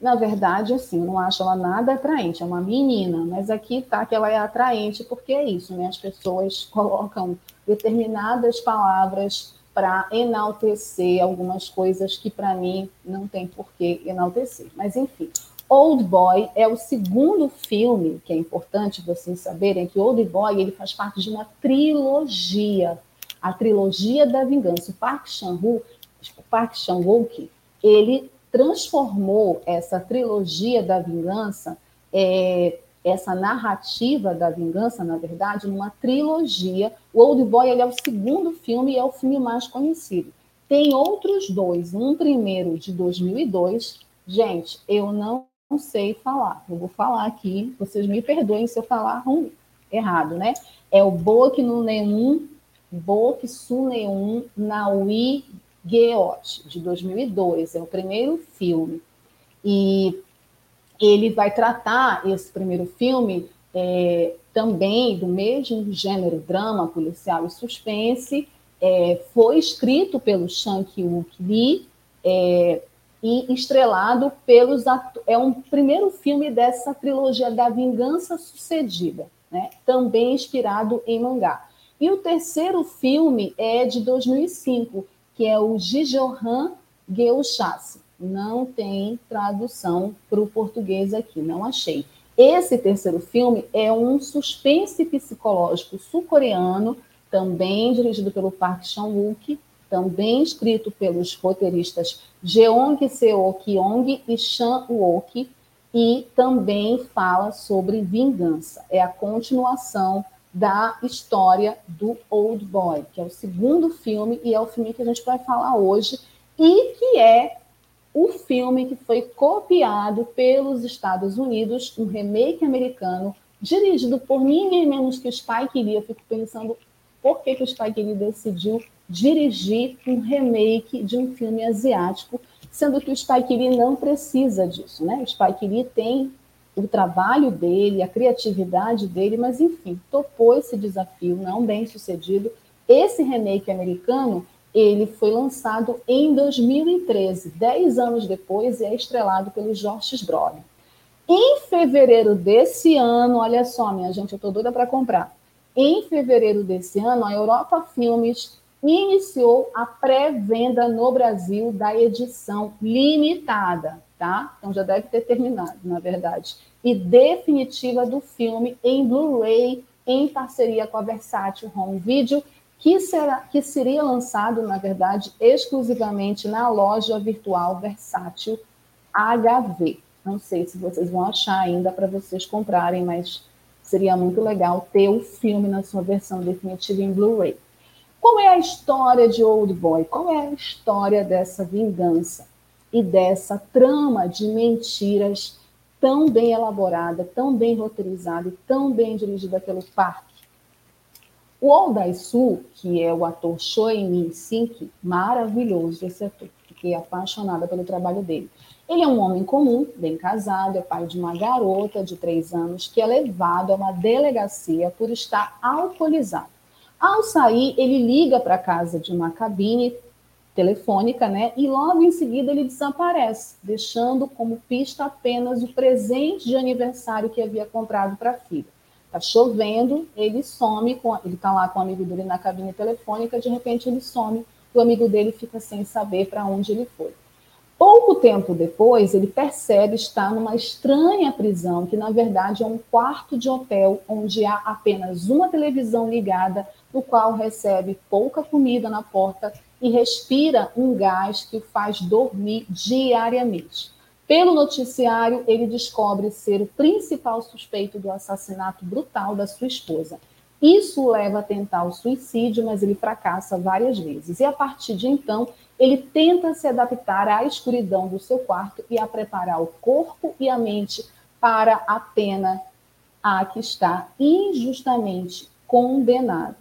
Na verdade, assim, eu não acho ela nada atraente, é uma menina, mas aqui tá que ela é atraente porque é isso, né? As pessoas colocam determinadas palavras para enaltecer algumas coisas que para mim não tem por que enaltecer. Mas enfim, Old Boy é o segundo filme que é importante vocês saberem que Old Boy ele faz parte de uma trilogia a trilogia da vingança. O Park Chan-wook, Park Chan-wook, ele transformou essa trilogia da vingança, é, essa narrativa da vingança, na verdade, numa trilogia. O Old Boy ele é o segundo filme e é o filme mais conhecido. Tem outros dois, um primeiro de 2002. Gente, eu não sei falar. Eu vou falar aqui, vocês me perdoem se eu falar ruim, errado, né? É o Boque no Nenhum Bok Suneun Naui Geot, de 2002, é o primeiro filme. E ele vai tratar, esse primeiro filme, é, também do mesmo gênero drama, policial e suspense, é, foi escrito pelo Shang Hyuk Lee é, e estrelado pelos é um primeiro filme dessa trilogia da Vingança Sucedida, né? também inspirado em mangá. E o terceiro filme é de 2005, que é o Gijohan Geuchasse. Não tem tradução para o português aqui, não achei. Esse terceiro filme é um suspense psicológico sul-coreano, também dirigido pelo Park Chan-wook, também escrito pelos roteiristas Jeong Seo-kyung e Chan Wook, e também fala sobre vingança. É a continuação da história do Old Boy, que é o segundo filme e é o filme que a gente vai falar hoje e que é o filme que foi copiado pelos Estados Unidos, um remake americano dirigido por ninguém menos que o Spike Lee. Eu fico pensando por que, que o Spike Lee decidiu dirigir um remake de um filme asiático, sendo que o Spike Lee não precisa disso, né? O Spike Lee tem o trabalho dele, a criatividade dele, mas enfim, topou esse desafio não bem sucedido. Esse remake americano, ele foi lançado em 2013, dez anos depois, e é estrelado pelo George Brolin. Em fevereiro desse ano, olha só, minha gente, eu estou doida para comprar. Em fevereiro desse ano, a Europa Filmes iniciou a pré-venda no Brasil da edição limitada, tá? Então já deve ter terminado, na verdade e definitiva do filme em Blu-ray em parceria com a Versátil Home Video, que, será, que seria lançado, na verdade, exclusivamente na loja virtual Versátil HV. Não sei se vocês vão achar ainda para vocês comprarem, mas seria muito legal ter o filme na sua versão definitiva em Blu-ray. Qual é a história de Old Boy? Qual é a história dessa vingança e dessa trama de mentiras tão bem elaborada, tão bem roteirizada e tão bem dirigida pelo Park. O Oh Dai-soo, que é o ator Choi Min-sik, maravilhoso esse ator, fiquei apaixonada pelo trabalho dele. Ele é um homem comum, bem casado, é pai de uma garota de três anos que é levado a uma delegacia por estar alcoolizado. Ao sair, ele liga para a casa de uma cabine telefônica, né? E logo em seguida ele desaparece, deixando como pista apenas o presente de aniversário que havia comprado para a filha. Tá chovendo, ele some, com, ele tá lá com o amigo dele na cabine telefônica, de repente ele some, o amigo dele fica sem saber para onde ele foi. Pouco tempo depois, ele percebe estar numa estranha prisão, que na verdade é um quarto de hotel onde há apenas uma televisão ligada, no qual recebe pouca comida na porta e respira um gás que o faz dormir diariamente. Pelo noticiário, ele descobre ser o principal suspeito do assassinato brutal da sua esposa. Isso o leva a tentar o suicídio, mas ele fracassa várias vezes. E a partir de então, ele tenta se adaptar à escuridão do seu quarto e a preparar o corpo e a mente para a pena a que está injustamente condenado.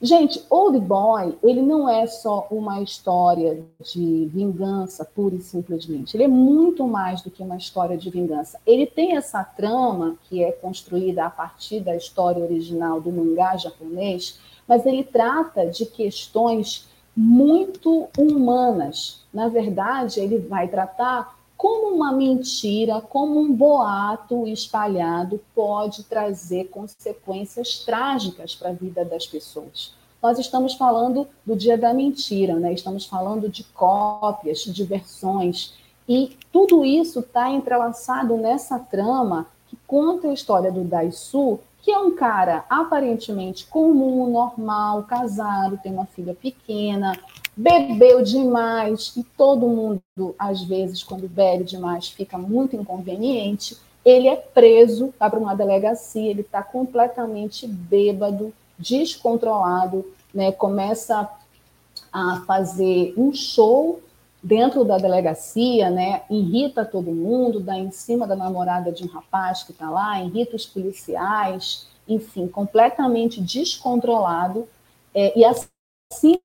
Gente, Old Boy, ele não é só uma história de vingança, pura e simplesmente. Ele é muito mais do que uma história de vingança. Ele tem essa trama que é construída a partir da história original do mangá japonês, mas ele trata de questões muito humanas. Na verdade, ele vai tratar como uma mentira, como um boato espalhado pode trazer consequências trágicas para a vida das pessoas. Nós estamos falando do dia da mentira, né? estamos falando de cópias, de versões, e tudo isso está entrelaçado nessa trama que conta a história do Daisu, que é um cara aparentemente comum, normal, casado, tem uma filha pequena, bebeu demais, e todo mundo, às vezes, quando bebe demais, fica muito inconveniente. Ele é preso, vai para uma delegacia, ele está completamente bêbado, descontrolado, né? começa a fazer um show dentro da delegacia, né, irrita todo mundo, dá em cima da namorada de um rapaz que está lá, irrita os policiais, enfim, completamente descontrolado. É, e assim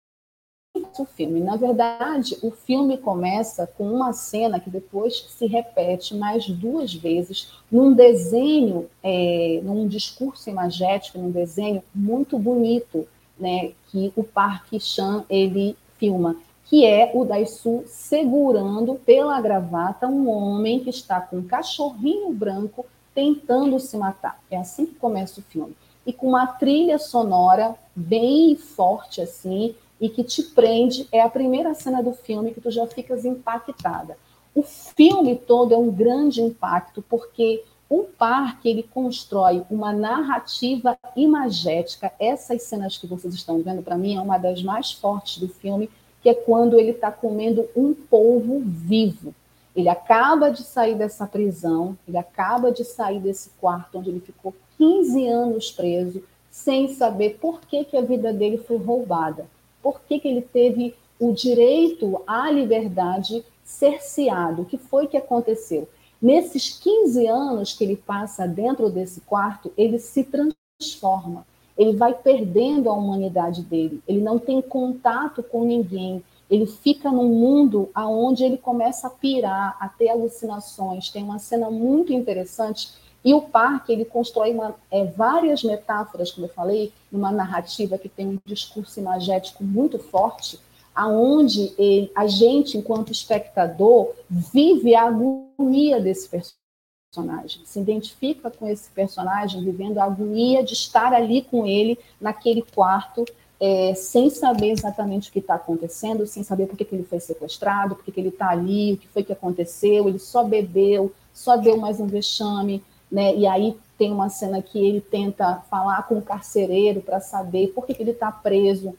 o filme. Na verdade, o filme começa com uma cena que depois se repete mais duas vezes num desenho, é, num discurso imagético, num desenho muito bonito, né, que o Park Chan ele filma, que é o Daisu segurando pela gravata um homem que está com um cachorrinho branco tentando se matar. É assim que começa o filme. E com uma trilha sonora bem forte assim, e que te prende, é a primeira cena do filme que tu já ficas impactada. O filme todo é um grande impacto porque o parque ele constrói uma narrativa imagética. Essas cenas que vocês estão vendo para mim é uma das mais fortes do filme, que é quando ele está comendo um polvo vivo. Ele acaba de sair dessa prisão, ele acaba de sair desse quarto onde ele ficou 15 anos preso, sem saber por que, que a vida dele foi roubada por que, que ele teve o direito à liberdade cerceado. O que foi que aconteceu? Nesses 15 anos que ele passa dentro desse quarto, ele se transforma. Ele vai perdendo a humanidade dele. Ele não tem contato com ninguém. Ele fica num mundo aonde ele começa a pirar, a ter alucinações. Tem uma cena muito interessante e o parque ele constrói uma, é, várias metáforas, como eu falei, uma narrativa que tem um discurso imagético muito forte, aonde ele, a gente, enquanto espectador, vive a agonia desse personagem, se identifica com esse personagem, vivendo a agonia de estar ali com ele naquele quarto, é, sem saber exatamente o que está acontecendo, sem saber por que, que ele foi sequestrado, por que, que ele está ali, o que foi que aconteceu, ele só bebeu, só deu mais um vexame, né? E aí tem uma cena que ele tenta falar com o carcereiro para saber por que, que ele está preso.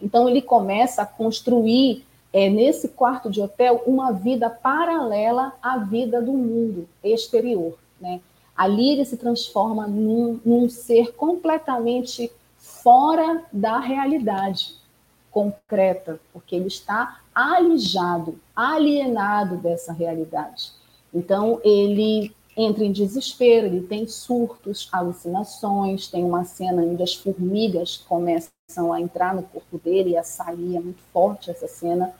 Então ele começa a construir é, nesse quarto de hotel uma vida paralela à vida do mundo exterior. Né? Ali ele se transforma num, num ser completamente fora da realidade concreta, porque ele está alijado, alienado dessa realidade. Então ele entra em desespero, ele tem surtos, alucinações, tem uma cena onde as formigas começam a entrar no corpo dele e a sair, é muito forte essa cena.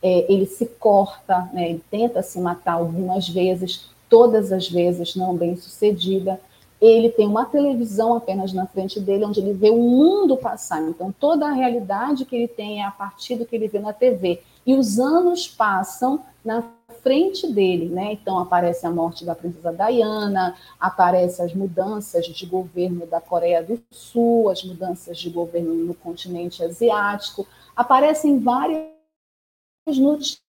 É, ele se corta, né, ele tenta se matar algumas vezes, todas as vezes não bem sucedida. Ele tem uma televisão apenas na frente dele, onde ele vê o mundo passar. Então, toda a realidade que ele tem é a partir do que ele vê na TV. E os anos passam na frente dele, né? Então aparece a morte da princesa Diana, aparece as mudanças de governo da Coreia do Sul, as mudanças de governo no continente asiático, aparecem várias notícias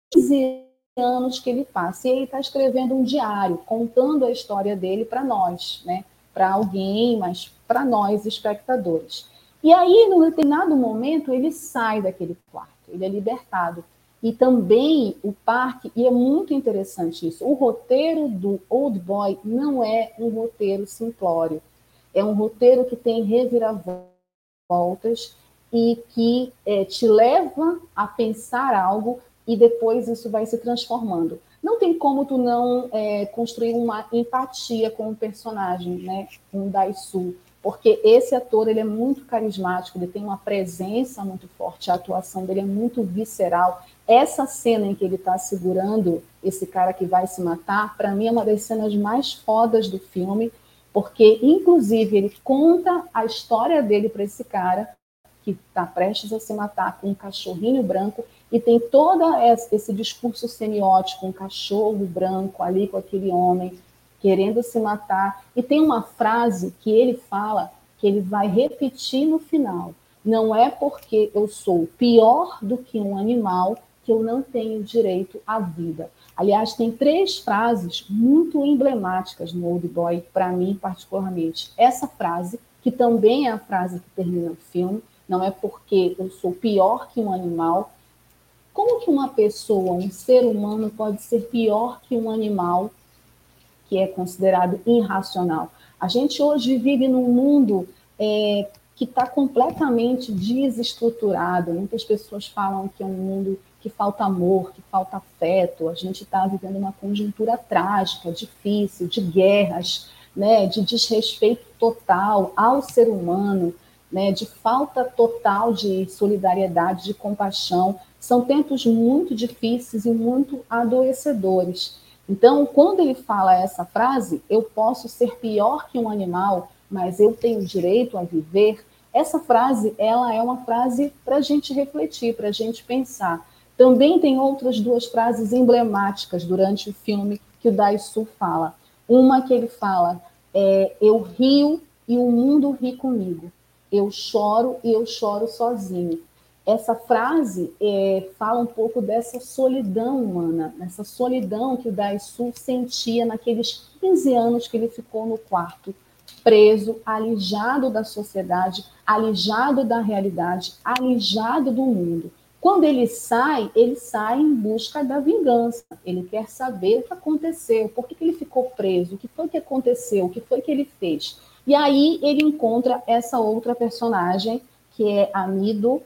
anos que ele passa. E ele está escrevendo um diário, contando a história dele para nós, né? Para alguém, mas para nós, espectadores. E aí, num determinado momento, ele sai daquele quarto, ele é libertado e também o parque, e é muito interessante isso, o roteiro do Old Boy não é um roteiro simplório, é um roteiro que tem reviravoltas e que é, te leva a pensar algo e depois isso vai se transformando. Não tem como tu não é, construir uma empatia com o personagem, né, o Daisu, porque esse ator ele é muito carismático, ele tem uma presença muito forte, a atuação dele é muito visceral. Essa cena em que ele está segurando esse cara que vai se matar, para mim é uma das cenas mais fodas do filme, porque inclusive ele conta a história dele para esse cara que está prestes a se matar com um cachorrinho branco e tem todo esse discurso semiótico, um cachorro branco ali com aquele homem querendo se matar. E tem uma frase que ele fala que ele vai repetir no final. Não é porque eu sou pior do que um animal que eu não tenho direito à vida. Aliás, tem três frases muito emblemáticas no Old Boy, para mim particularmente. Essa frase, que também é a frase que termina o filme, não é porque eu sou pior que um animal. Como que uma pessoa, um ser humano, pode ser pior que um animal que é considerado irracional? A gente hoje vive num mundo é, que está completamente desestruturado. Muitas pessoas falam que é um mundo que falta amor, que falta afeto. A gente está vivendo uma conjuntura trágica, difícil, de guerras, né, de desrespeito total ao ser humano né, de falta total de solidariedade, de compaixão. São tempos muito difíceis e muito adoecedores. Então, quando ele fala essa frase, eu posso ser pior que um animal, mas eu tenho direito a viver. Essa frase, ela é uma frase para a gente refletir, para a gente pensar. Também tem outras duas frases emblemáticas durante o filme que o Daisu fala. Uma que ele fala, é, eu rio e o mundo ri comigo eu choro e eu choro sozinho. Essa frase é, fala um pouco dessa solidão humana, essa solidão que o Daisu sentia naqueles 15 anos que ele ficou no quarto, preso, alijado da sociedade, alijado da realidade, alijado do mundo. Quando ele sai, ele sai em busca da vingança. Ele quer saber o que aconteceu, por que, que ele ficou preso, o que foi que aconteceu, o que foi que ele fez. E aí ele encontra essa outra personagem, que é Amido,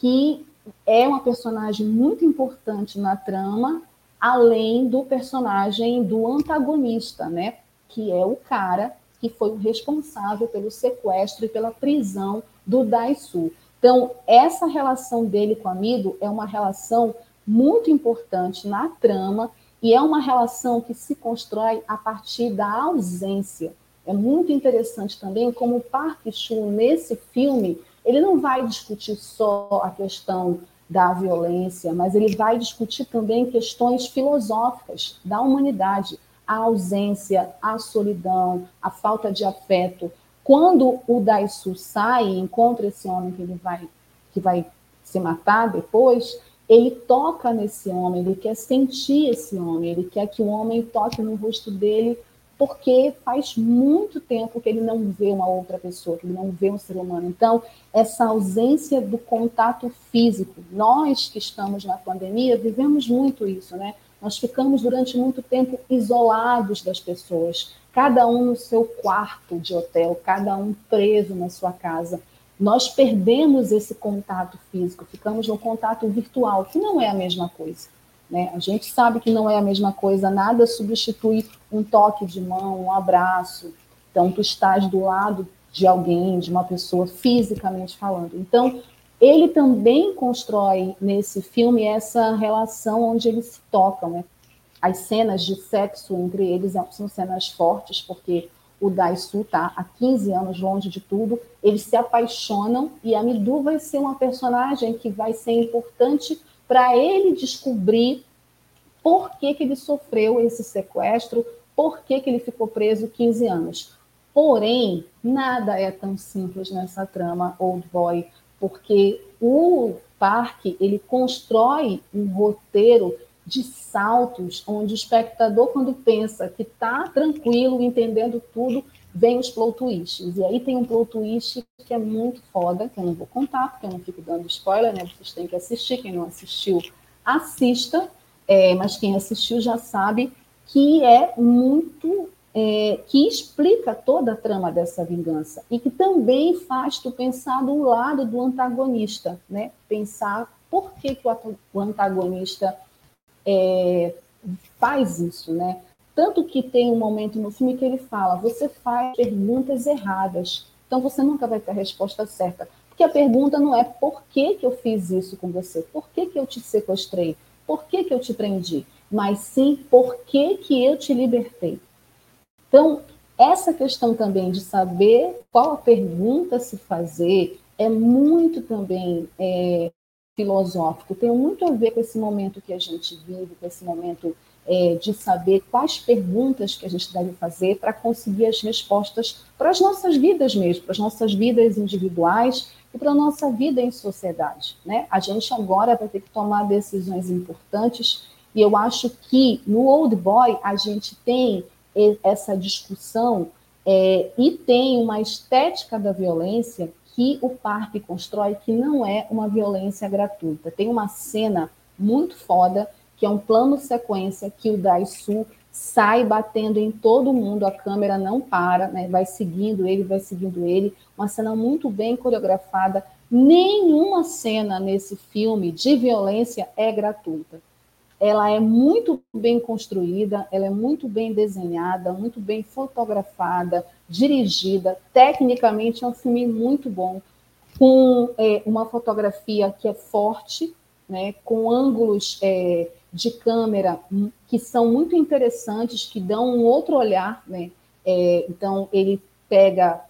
que é uma personagem muito importante na trama, além do personagem do antagonista, né? Que é o cara que foi o responsável pelo sequestro e pela prisão do Daisu. Então, essa relação dele com Amido é uma relação muito importante na trama e é uma relação que se constrói a partir da ausência. É muito interessante também como o Park Chu, nesse filme, ele não vai discutir só a questão da violência, mas ele vai discutir também questões filosóficas da humanidade, a ausência, a solidão, a falta de afeto. Quando o Daisu sai e encontra esse homem que ele vai que vai se matar depois, ele toca nesse homem, ele quer sentir esse homem, ele quer que o homem toque no rosto dele porque faz muito tempo que ele não vê uma outra pessoa, que ele não vê um ser humano. Então, essa ausência do contato físico, nós que estamos na pandemia vivemos muito isso, né? Nós ficamos durante muito tempo isolados das pessoas, cada um no seu quarto de hotel, cada um preso na sua casa. Nós perdemos esse contato físico, ficamos no contato virtual, que não é a mesma coisa. Né? A gente sabe que não é a mesma coisa, nada substitui um toque de mão, um abraço. Então, tu estás do lado de alguém, de uma pessoa, fisicamente falando. Então, ele também constrói nesse filme essa relação onde eles se tocam. Né? As cenas de sexo entre eles são cenas fortes, porque o Daisu está há 15 anos longe de tudo, eles se apaixonam e a Midu vai ser uma personagem que vai ser importante para ele descobrir por que, que ele sofreu esse sequestro, por que, que ele ficou preso 15 anos. Porém, nada é tão simples nessa trama Old Boy, porque o parque ele constrói um roteiro de saltos, onde o espectador, quando pensa que está tranquilo, entendendo tudo, vem os plot twists. E aí tem um plot twist que é muito foda, que eu não vou contar, porque eu não fico dando spoiler, né? Vocês têm que assistir. Quem não assistiu, assista. É, mas quem assistiu já sabe que é muito. É, que explica toda a trama dessa vingança e que também faz tu pensar do lado do antagonista, né? Pensar por que, que o antagonista é, faz isso, né? Tanto que tem um momento no filme que ele fala: você faz perguntas erradas, então você nunca vai ter a resposta certa. Porque a pergunta não é por que, que eu fiz isso com você, por que, que eu te sequestrei, por que, que eu te prendi, mas sim por que, que eu te libertei. Então, essa questão também de saber qual a pergunta se fazer é muito também é, filosófico, tem muito a ver com esse momento que a gente vive, com esse momento é, de saber quais perguntas que a gente deve fazer para conseguir as respostas para as nossas vidas mesmo, para as nossas vidas individuais e para a nossa vida em sociedade. Né? A gente agora vai ter que tomar decisões importantes e eu acho que no Old Boy a gente tem essa discussão é, e tem uma estética da violência que o parque constrói que não é uma violência gratuita. Tem uma cena muito foda que é um plano sequência que o Daisu sai batendo em todo mundo, a câmera não para, né? vai seguindo ele, vai seguindo ele, uma cena muito bem coreografada. Nenhuma cena nesse filme de violência é gratuita. Ela é muito bem construída, ela é muito bem desenhada, muito bem fotografada, dirigida. Tecnicamente é um filme muito bom, com é, uma fotografia que é forte, né, com ângulos é, de câmera hum, que são muito interessantes, que dão um outro olhar, né? É, então ele pega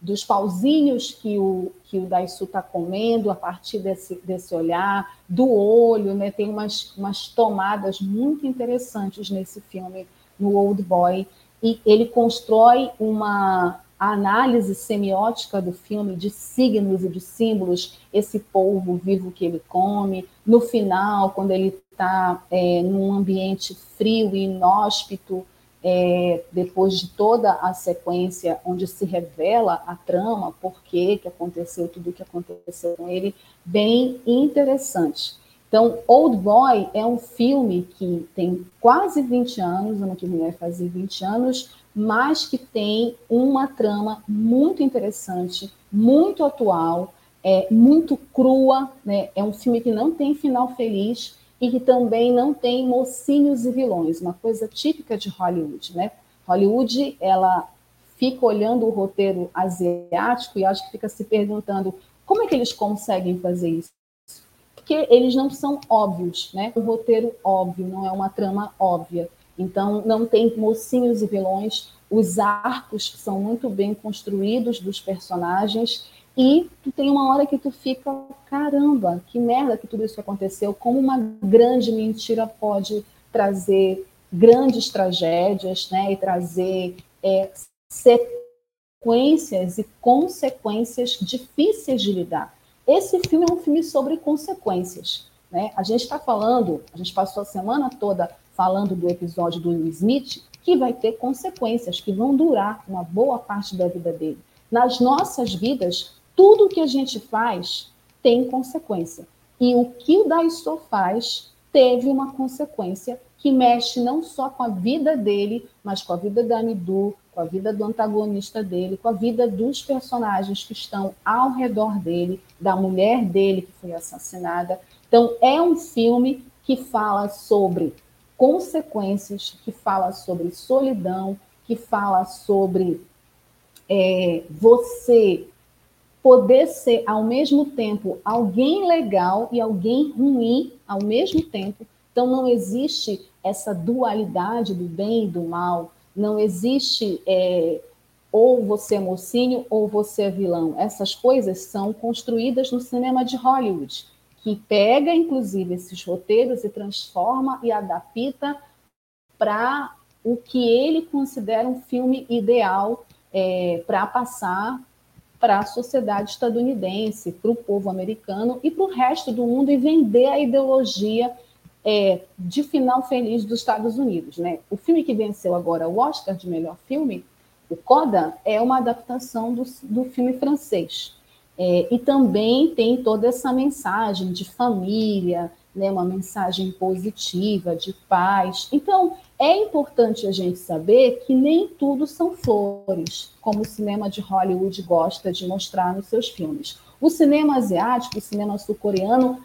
dos pauzinhos que o, que o Daisu está comendo a partir desse, desse olhar, do olho, né? Tem umas, umas tomadas muito interessantes nesse filme, no Old Boy, e ele constrói uma, a análise semiótica do filme, de signos e de símbolos, esse polvo vivo que ele come. No final, quando ele está é, num ambiente frio e inóspito, é, depois de toda a sequência onde se revela a trama, por que aconteceu tudo o que aconteceu com ele, bem interessante. Então, Old Boy é um filme que tem quase 20 anos, ano que vem vai fazer 20 anos, mas que tem uma trama muito interessante, muito atual, é muito crua, né? É um filme que não tem final feliz e que também não tem mocinhos e vilões, uma coisa típica de Hollywood, né? Hollywood, ela fica olhando o roteiro asiático e acho que fica se perguntando como é que eles conseguem fazer isso? Porque eles não são óbvios, né? Um roteiro óbvio, não é uma trama óbvia. Então, não tem mocinhos e vilões, os arcos são muito bem construídos dos personagens e tu tem uma hora que tu fica, caramba, que merda que tudo isso aconteceu, como uma grande mentira pode trazer grandes tragédias, né, e trazer é, sequências e consequências difíceis de lidar. Esse filme é um filme sobre consequências, né? A gente está falando, a gente passou a semana toda falando do episódio do Will Smith, que vai ter consequências que vão durar uma boa parte da vida dele. Nas nossas vidas, tudo que a gente faz tem consequência. E o que o Daiso faz teve uma consequência que mexe não só com a vida dele, mas com a vida da Amidu, com a vida do antagonista dele, com a vida dos personagens que estão ao redor dele, da mulher dele que foi assassinada. Então, é um filme que fala sobre consequências, que fala sobre solidão, que fala sobre é, você poder ser ao mesmo tempo alguém legal e alguém ruim ao mesmo tempo. Então não existe essa dualidade do bem e do mal, não existe é, ou você é mocinho ou você é vilão. Essas coisas são construídas no cinema de Hollywood que pega, inclusive, esses roteiros e transforma e adapta para o que ele considera um filme ideal é, para passar para a sociedade estadunidense, para o povo americano e para o resto do mundo e vender a ideologia é, de final feliz dos Estados Unidos. Né? O filme que venceu agora o Oscar de melhor filme, o Coda, é uma adaptação do, do filme francês. É, e também tem toda essa mensagem de família, né, uma mensagem positiva, de paz. Então, é importante a gente saber que nem tudo são flores, como o cinema de Hollywood gosta de mostrar nos seus filmes. O cinema asiático, o cinema sul-coreano,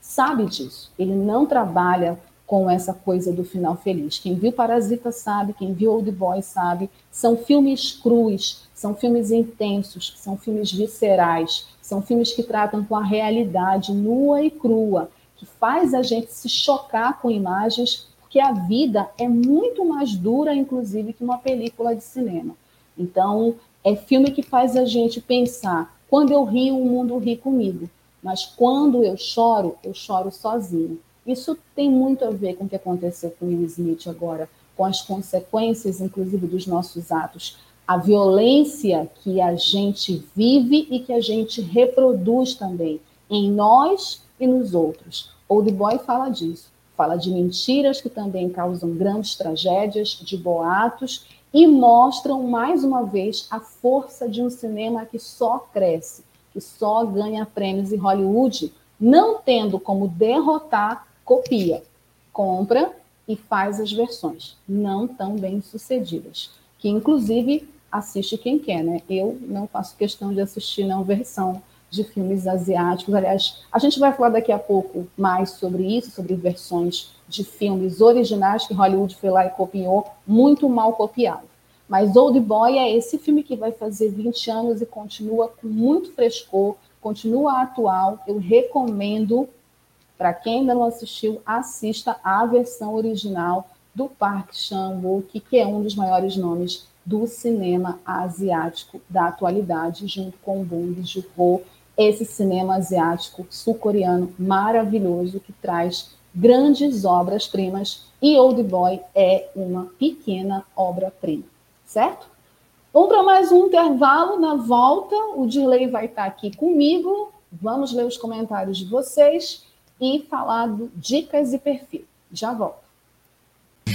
sabe disso. Ele não trabalha com essa coisa do final feliz. Quem viu Parasita sabe, quem viu Old Boy sabe. São filmes crus, são filmes intensos, são filmes viscerais, são filmes que tratam com a realidade nua e crua, que faz a gente se chocar com imagens, porque a vida é muito mais dura, inclusive, que uma película de cinema. Então, é filme que faz a gente pensar: quando eu rio, o mundo ri comigo. Mas quando eu choro, eu choro sozinho. Isso tem muito a ver com o que aconteceu com Will Smith agora, com as consequências, inclusive, dos nossos atos. A violência que a gente vive e que a gente reproduz também em nós e nos outros. Old Boy fala disso. Fala de mentiras que também causam grandes tragédias, de boatos e mostram mais uma vez a força de um cinema que só cresce, que só ganha prêmios em Hollywood, não tendo como derrotar copia, compra e faz as versões não tão bem sucedidas, que inclusive assiste quem quer, né? Eu não faço questão de assistir não versão de filmes asiáticos. Aliás, a gente vai falar daqui a pouco mais sobre isso, sobre versões de filmes originais que Hollywood foi lá e copiou, muito mal copiado. Mas Old Boy é esse filme que vai fazer 20 anos e continua com muito frescor, continua atual. Eu recomendo para quem ainda não assistiu, assista a versão original do Park Chan-wook, que é um dos maiores nomes do cinema asiático da atualidade, junto com Bong Joon-ho, esse cinema asiático sul-coreano maravilhoso que traz grandes obras-primas e Old Boy é uma pequena obra-prima, certo? Vamos para mais um intervalo. Na volta, o Dirley vai estar aqui comigo. Vamos ler os comentários de vocês e falar do dicas e perfil. Já volto.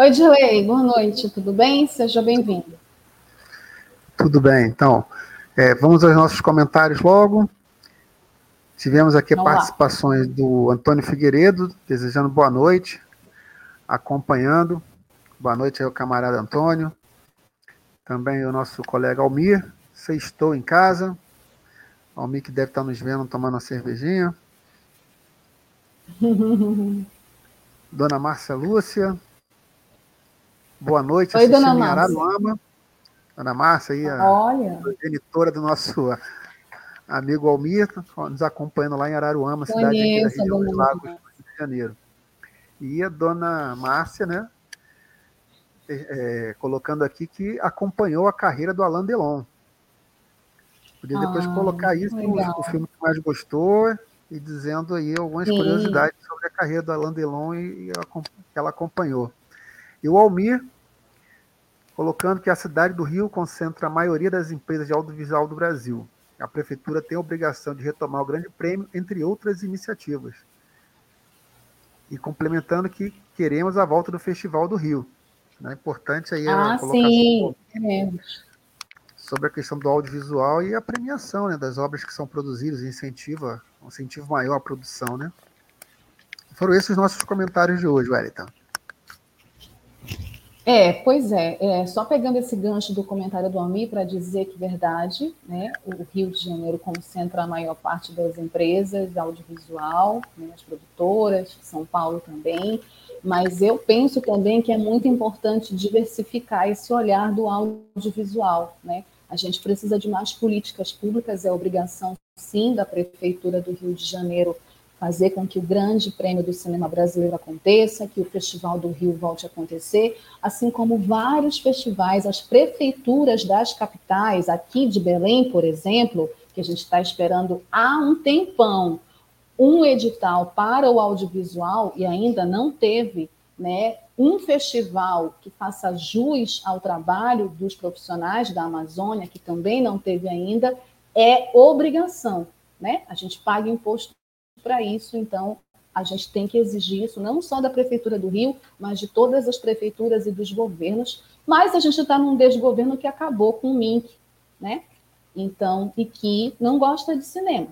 Oi, Dilei, boa noite, tudo bem? Seja bem-vindo. Tudo bem, então, é, vamos aos nossos comentários logo. Tivemos aqui vamos participações lá. do Antônio Figueiredo, desejando boa noite, acompanhando. Boa noite aí ao camarada Antônio. Também o nosso colega Almir, estou em casa. Almir que deve estar nos vendo tomando uma cervejinha. Dona Márcia Lúcia, Boa noite, Oi, dona Márcia. Araruama. Dona Márcia aí, a Olha. genitora do nosso amigo Almir, nos acompanhando lá em Araruama, cidade aqui da região dos Lagos, Rio de Janeiro. E a dona Márcia, né, é, colocando aqui que acompanhou a carreira do Alain Delon. Podia depois ah, colocar isso, o, filme que mais gostou, e dizendo aí algumas Sim. curiosidades sobre a carreira do Alain Delon e, e a, que ela acompanhou. E o Almir, colocando que a cidade do Rio concentra a maioria das empresas de audiovisual do Brasil. A prefeitura tem a obrigação de retomar o Grande Prêmio, entre outras iniciativas. E complementando que queremos a volta do Festival do Rio. É importante aí a ah, colocação sim. sobre a questão do audiovisual e a premiação né, das obras que são produzidas, incentiva, um incentivo maior à produção. Né? Foram esses os nossos comentários de hoje, Wellington. É, pois é, é, só pegando esse gancho do comentário do Ami para dizer que verdade, né, o Rio de Janeiro concentra a maior parte das empresas audiovisual, né, as produtoras, São Paulo também, mas eu penso também que é muito importante diversificar esse olhar do audiovisual, né? A gente precisa de mais políticas públicas, é obrigação, sim, da Prefeitura do Rio de Janeiro fazer com que o Grande Prêmio do Cinema Brasileiro aconteça, que o Festival do Rio volte a acontecer, assim como vários festivais, as prefeituras das capitais, aqui de Belém, por exemplo, que a gente está esperando há um tempão, um edital para o audiovisual e ainda não teve, né, um festival que faça jus ao trabalho dos profissionais da Amazônia, que também não teve ainda, é obrigação, né? A gente paga imposto para isso, então a gente tem que exigir isso não só da Prefeitura do Rio, mas de todas as prefeituras e dos governos. Mas a gente está num desgoverno que acabou com o MINC, né? Então, e que não gosta de cinema.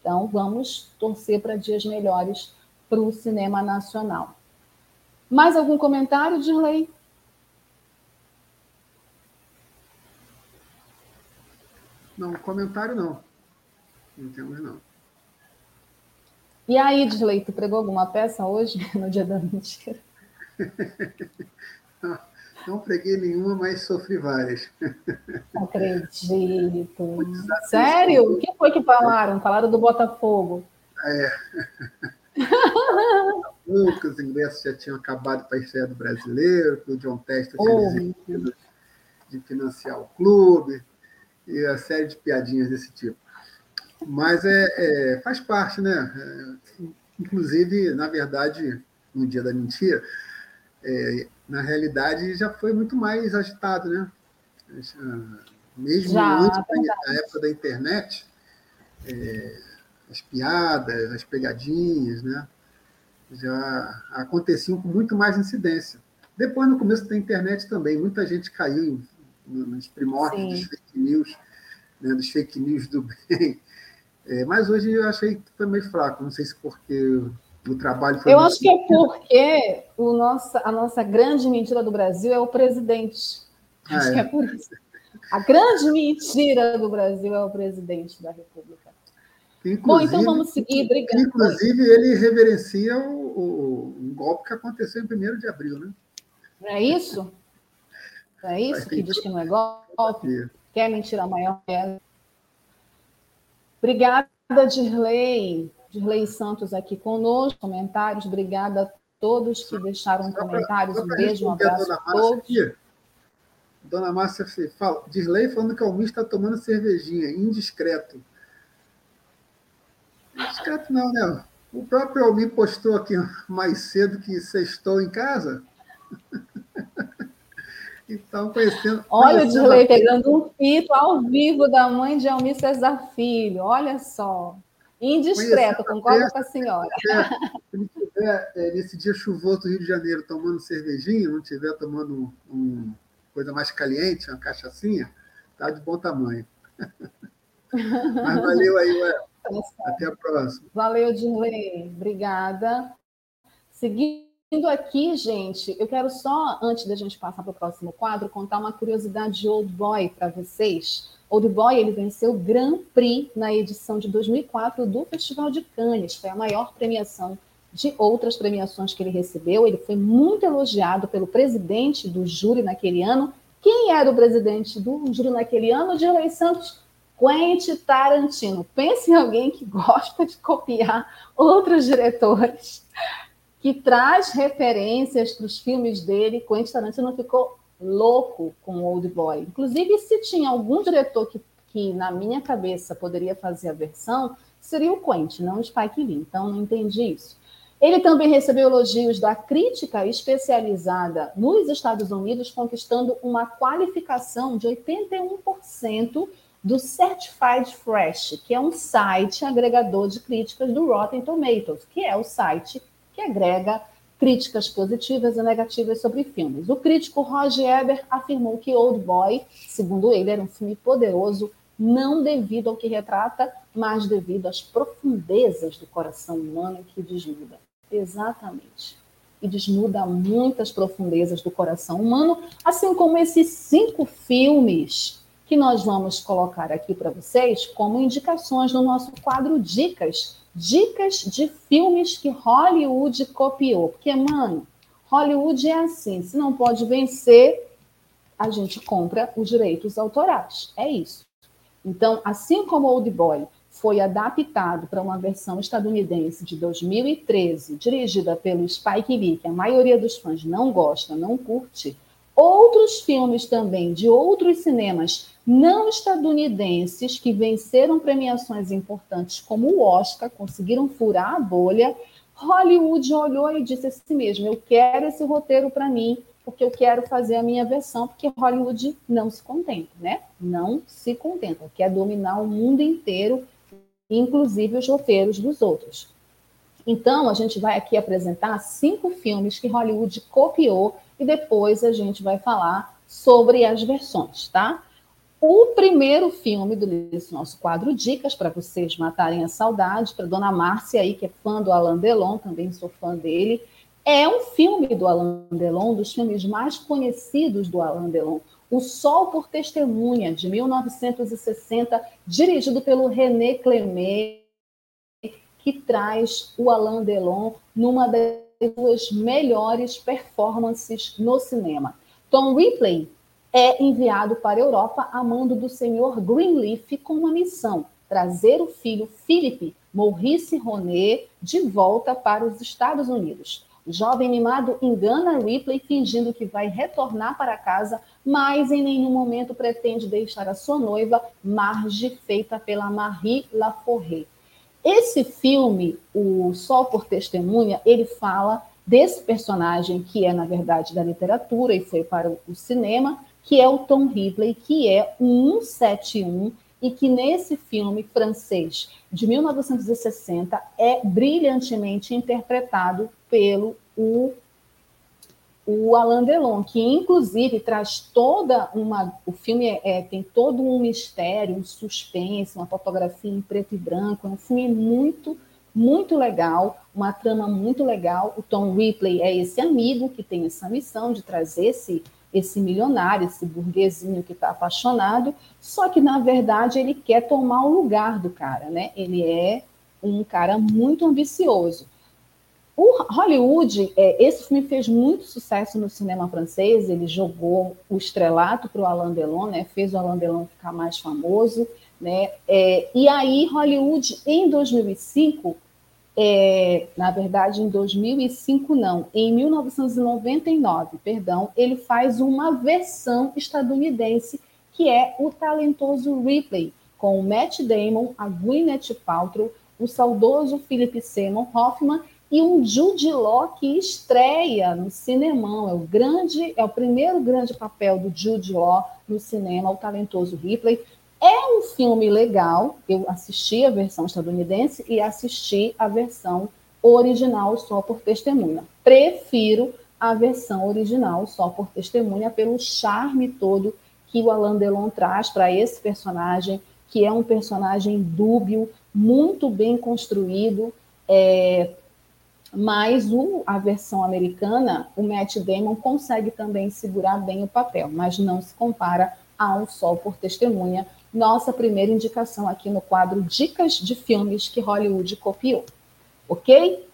Então, vamos torcer para dias melhores para o cinema nacional. Mais algum comentário, Dirley? Não, comentário não. Não temos, não. E aí, Disley, tu pregou alguma peça hoje, no dia da mentira? Não preguei nenhuma, mas sofri várias. Acredito. Sério? O que foi que falaram? Falaram do Botafogo. É. os ingressos já tinham acabado para a estreia do brasileiro, que o John Testa tinha oh, desistido de financiar o clube, e a série de piadinhas desse tipo. Mas é, é faz parte, né? É, inclusive, na verdade, no dia da mentira, é, na realidade já foi muito mais agitado, né? Mesmo já, antes da, época da internet, é, as piadas, as pegadinhas, né? Já aconteciam com muito mais incidência. Depois, no começo da internet também, muita gente caiu nos primórdios Sim. dos fake news, né, dos fake news do bem, é, mas hoje eu achei que foi meio fraco, não sei se porque o trabalho foi. Eu acho que é porque o nossa, a nossa grande mentira do Brasil é o presidente. Ah, acho é. que é por isso. A grande mentira do Brasil é o presidente da República. Inclusive, Bom, então vamos seguir. Obrigada. Inclusive, ele reverencia o, o, golpe que aconteceu em 1 de abril, né? Não é isso? Não é isso que diz que não é golpe? Quer mentira maior? É Obrigada, Dirley. Dirley Santos aqui conosco, comentários. Obrigada a todos que deixaram comentários. Um beijo, um abraço a todos. Aqui. Dona Márcia fala, Dirley falando que o Almir está tomando cervejinha, indiscreto. Indiscreto não, né? O próprio Almir postou aqui mais cedo que sextou em casa. Então, conhecendo. Olha o Dirley pegando um fito ao vivo da mãe de Almir Cesar Filho. Olha só. Indiscreto, concordo com a senhora. Se não estiver é, nesse dia chuvoso do Rio de Janeiro tomando cervejinha, não estiver tomando um, coisa mais caliente, uma cachaçinha, tá de bom tamanho. Mas valeu aí, ué. Tá Até a próxima. Valeu, Dirley. Obrigada. Seguindo. Indo aqui, gente, eu quero só, antes da gente passar para o próximo quadro, contar uma curiosidade de Old Boy para vocês. Old Boy ele venceu o Grand Prix na edição de 2004 do Festival de Cannes. Foi a maior premiação de outras premiações que ele recebeu. Ele foi muito elogiado pelo presidente do júri naquele ano. Quem era o presidente do júri naquele ano? Dirley Santos. Quentin Tarantino. Pense em alguém que gosta de copiar outros diretores, que traz referências para os filmes dele. Quentin Tarantino ficou louco com Old Boy. Inclusive, se tinha algum diretor que, que na minha cabeça poderia fazer a versão, seria o Quentin, não o Spike Lee. Então, não entendi isso. Ele também recebeu elogios da crítica especializada nos Estados Unidos, conquistando uma qualificação de 81% do Certified Fresh, que é um site agregador de críticas do Rotten Tomatoes, que é o site que agrega críticas positivas e negativas sobre filmes. O crítico Roger Ebert afirmou que Old Boy, segundo ele, era um filme poderoso, não devido ao que retrata, mas devido às profundezas do coração humano que desnuda. Exatamente. E desnuda muitas profundezas do coração humano, assim como esses cinco filmes que nós vamos colocar aqui para vocês como indicações no nosso quadro Dicas. Dicas de filmes que Hollywood copiou. Porque, mano, Hollywood é assim: se não pode vencer, a gente compra os direitos autorais. É isso. Então, assim como Old Boy foi adaptado para uma versão estadunidense de 2013, dirigida pelo Spike Lee, que a maioria dos fãs não gosta, não curte, outros filmes também de outros cinemas não estadunidenses que venceram premiações importantes como o Oscar, conseguiram furar a bolha, Hollywood olhou e disse assim mesmo: eu quero esse roteiro para mim, porque eu quero fazer a minha versão, porque Hollywood não se contenta, né? Não se contenta, quer dominar o mundo inteiro, inclusive os roteiros dos outros. Então, a gente vai aqui apresentar cinco filmes que Hollywood copiou e depois a gente vai falar sobre as versões, tá? O primeiro filme desse nosso quadro Dicas, para vocês matarem a saudade, para Dona Márcia aí, que é fã do Alain Delon, também sou fã dele, é um filme do Alain Delon, dos filmes mais conhecidos do Alain Delon, O Sol por Testemunha, de 1960, dirigido pelo René Clément, que traz o Alain Delon numa das suas melhores performances no cinema. Tom Ripley é enviado para a Europa a mando do senhor Greenleaf com uma missão: trazer o filho Philip Maurice Ronet de volta para os Estados Unidos. O jovem mimado engana Ripley fingindo que vai retornar para casa, mas em nenhum momento pretende deixar a sua noiva, Marge, feita pela Marie Laforêt. Esse filme, O Sol por Testemunha, ele fala desse personagem que é, na verdade, da literatura e foi para o cinema, que é o Tom Ripley, que é um 171 e que nesse filme francês de 1960 é brilhantemente interpretado pelo o, o Alain Delon, que inclusive traz toda uma. O filme é, é, tem todo um mistério, um suspense, uma fotografia em preto e branco. É um filme muito, muito legal, uma trama muito legal. O Tom Ripley é esse amigo que tem essa missão de trazer esse esse milionário, esse burguesinho que está apaixonado, só que na verdade ele quer tomar o lugar do cara, né? Ele é um cara muito ambicioso. O Hollywood, é, esse filme fez muito sucesso no cinema francês, ele jogou o estrelato para o Alain Delon, né? Fez o Alain Delon ficar mais famoso, né? É, e aí Hollywood, em 2005, é, na verdade, em 2005 não, em 1999, perdão, ele faz uma versão estadunidense que é o talentoso Ripley, com o Matt Damon, a Gwyneth Paltrow, o saudoso Philip Seymour Hoffman e um Jude Law que estreia no cinemão. É o grande, é o primeiro grande papel do Jude Law no cinema, o talentoso Ripley. É um filme legal, eu assisti a versão estadunidense e assisti a versão original só por testemunha. Prefiro a versão original só por testemunha pelo charme todo que o Alain Delon traz para esse personagem, que é um personagem dúbio, muito bem construído, é, mas o, a versão americana, o Matt Damon consegue também segurar bem o papel, mas não se compara ao Sol por Testemunha, nossa primeira indicação aqui no quadro Dicas de Filmes que Hollywood copiou. Ok?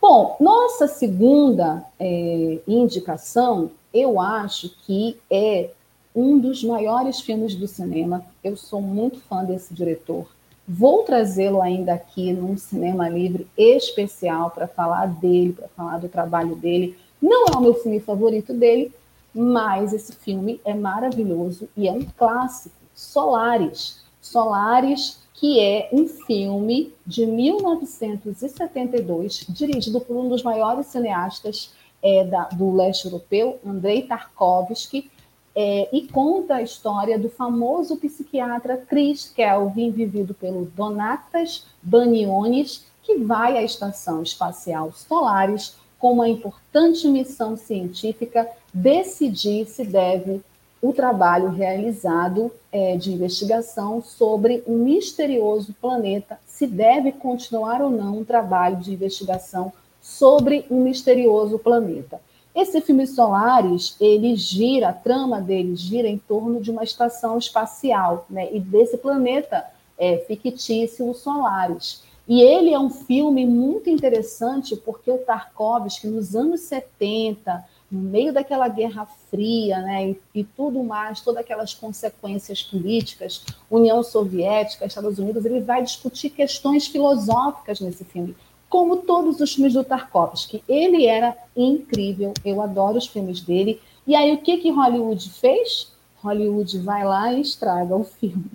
Bom, nossa segunda é, indicação, eu acho que é um dos maiores filmes do cinema. Eu sou muito fã desse diretor. Vou trazê-lo ainda aqui num cinema livre especial para falar dele, para falar do trabalho dele. Não é o meu filme favorito dele, mas esse filme é maravilhoso e é um clássico. Solares. Solares, que é um filme de 1972, dirigido por um dos maiores cineastas é, da, do leste europeu, Andrei Tarkovsky, é, e conta a história do famoso psiquiatra Chris Kelvin, vivido pelo Donatas Baniones, que vai à Estação Espacial Solaris com uma importante missão científica decidir se deve o trabalho realizado é, de investigação sobre um misterioso planeta, se deve continuar ou não um trabalho de investigação sobre um misterioso planeta. Esse filme Solares, ele gira, a trama dele gira em torno de uma estação espacial, né? E desse planeta é, fictício, o Solaris. E ele é um filme muito interessante porque o Tarkovsky, nos anos 70, no meio daquela Guerra Fria, né, e, e, tudo mais, todas aquelas consequências políticas, União Soviética, Estados Unidos, ele vai discutir questões filosóficas nesse filme como todos os filmes do Tarkovsky. Ele era incrível, eu adoro os filmes dele. E aí, o que, que Hollywood fez? Hollywood vai lá e estraga o filme.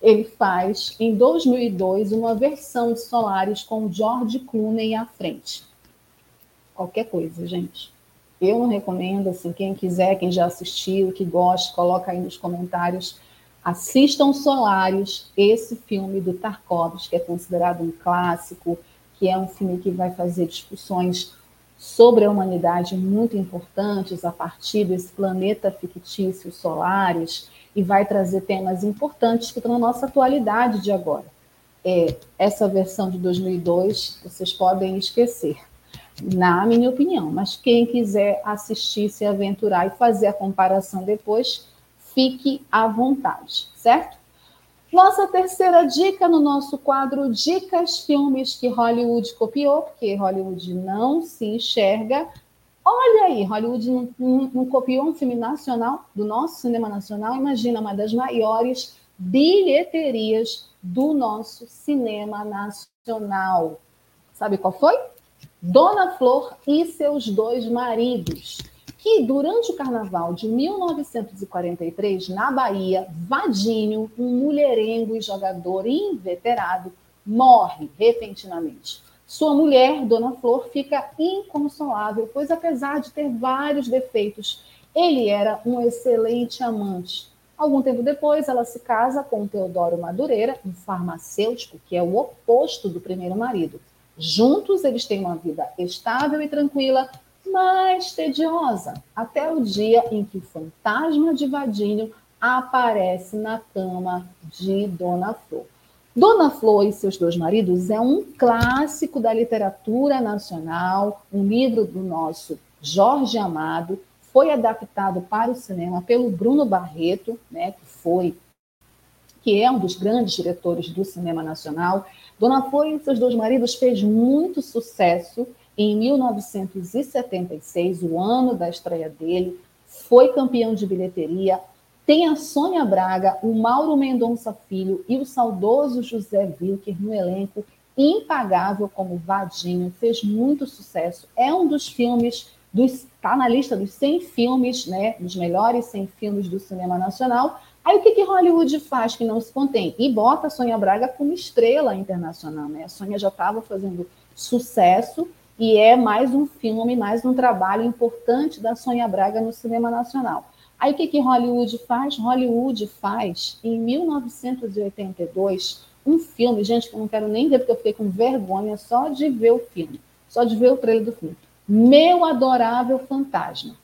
Ele faz, em 2002, uma versão de Solaris com George Clooney à frente. Qualquer coisa, gente. Eu não recomendo, assim, quem quiser, quem já assistiu, que goste, coloca aí nos comentários. Assistam Solaris, esse filme do Tarkovsky, que é considerado um clássico, que é um filme que vai fazer discussões sobre a humanidade muito importantes a partir desse planeta fictício Solares e vai trazer temas importantes que estão na nossa atualidade de agora. É, essa versão de 2002 vocês podem esquecer, na minha opinião, mas quem quiser assistir, se aventurar e fazer a comparação depois, fique à vontade, certo? Nossa terceira dica no nosso quadro Dicas Filmes que Hollywood copiou, porque Hollywood não se enxerga. Olha aí, Hollywood não, não, não copiou um filme nacional, do nosso cinema nacional. Imagina, uma das maiores bilheterias do nosso cinema nacional. Sabe qual foi? Dona Flor e seus dois maridos que durante o carnaval de 1943, na Bahia, Vadinho, um mulherengo e jogador inveterado, morre repentinamente. Sua mulher, Dona Flor, fica inconsolável, pois apesar de ter vários defeitos, ele era um excelente amante. Algum tempo depois, ela se casa com Teodoro Madureira, um farmacêutico que é o oposto do primeiro marido. Juntos, eles têm uma vida estável e tranquila, mais tediosa, até o dia em que o fantasma de Vadinho aparece na cama de Dona Flor. Dona Flor e seus dois maridos é um clássico da literatura nacional, um livro do nosso Jorge Amado, foi adaptado para o cinema pelo Bruno Barreto, né, que foi que é um dos grandes diretores do cinema nacional. Dona Flor e seus dois maridos fez muito sucesso em 1976, o ano da estreia dele, foi campeão de bilheteria. Tem a Sônia Braga, o Mauro Mendonça Filho e o saudoso José Wilker no elenco, impagável como Vadinho, fez muito sucesso. É um dos filmes, está na lista dos 100 filmes, né, dos melhores 100 filmes do cinema nacional. Aí o que, que Hollywood faz que não se contém? E bota a Sônia Braga como estrela internacional. Né? A Sônia já estava fazendo sucesso e é mais um filme, mais um trabalho importante da Sônia Braga no cinema nacional. Aí o que, que Hollywood faz? Hollywood faz, em 1982, um filme, gente, que eu não quero nem ver, porque eu fiquei com vergonha só de ver o filme, só de ver o trailer do filme. Meu Adorável Fantasma.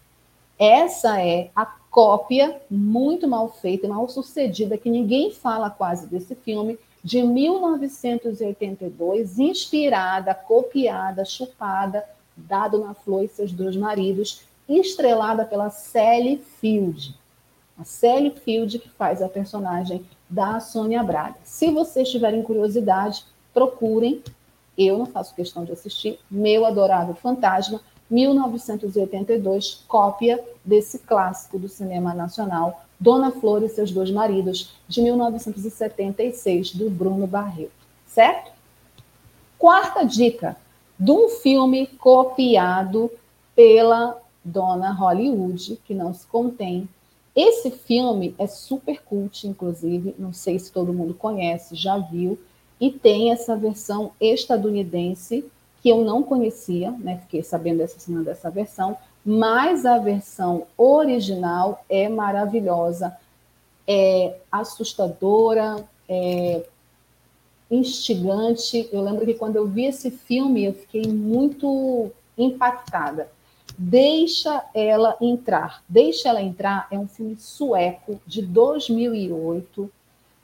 Essa é a cópia muito mal feita, mal sucedida, que ninguém fala quase desse filme, de 1982, inspirada, copiada, chupada, dado na Flor e seus dois maridos, estrelada pela Sally Field. A Sally Field que faz a personagem da Sônia Braga. Se vocês tiverem curiosidade, procurem. Eu não faço questão de assistir. Meu adorável fantasma. 1982, cópia desse clássico do cinema nacional, Dona Flor e seus dois maridos, de 1976, do Bruno Barreto. Certo? Quarta dica, de um filme copiado pela dona Hollywood, que não se contém. Esse filme é super cult, inclusive, não sei se todo mundo conhece, já viu, e tem essa versão estadunidense que eu não conhecia, né? Fiquei sabendo essa semana dessa versão, mas a versão original é maravilhosa, é assustadora, é instigante. Eu lembro que quando eu vi esse filme, eu fiquei muito impactada. Deixa ela entrar. Deixa ela entrar é um filme sueco de 2008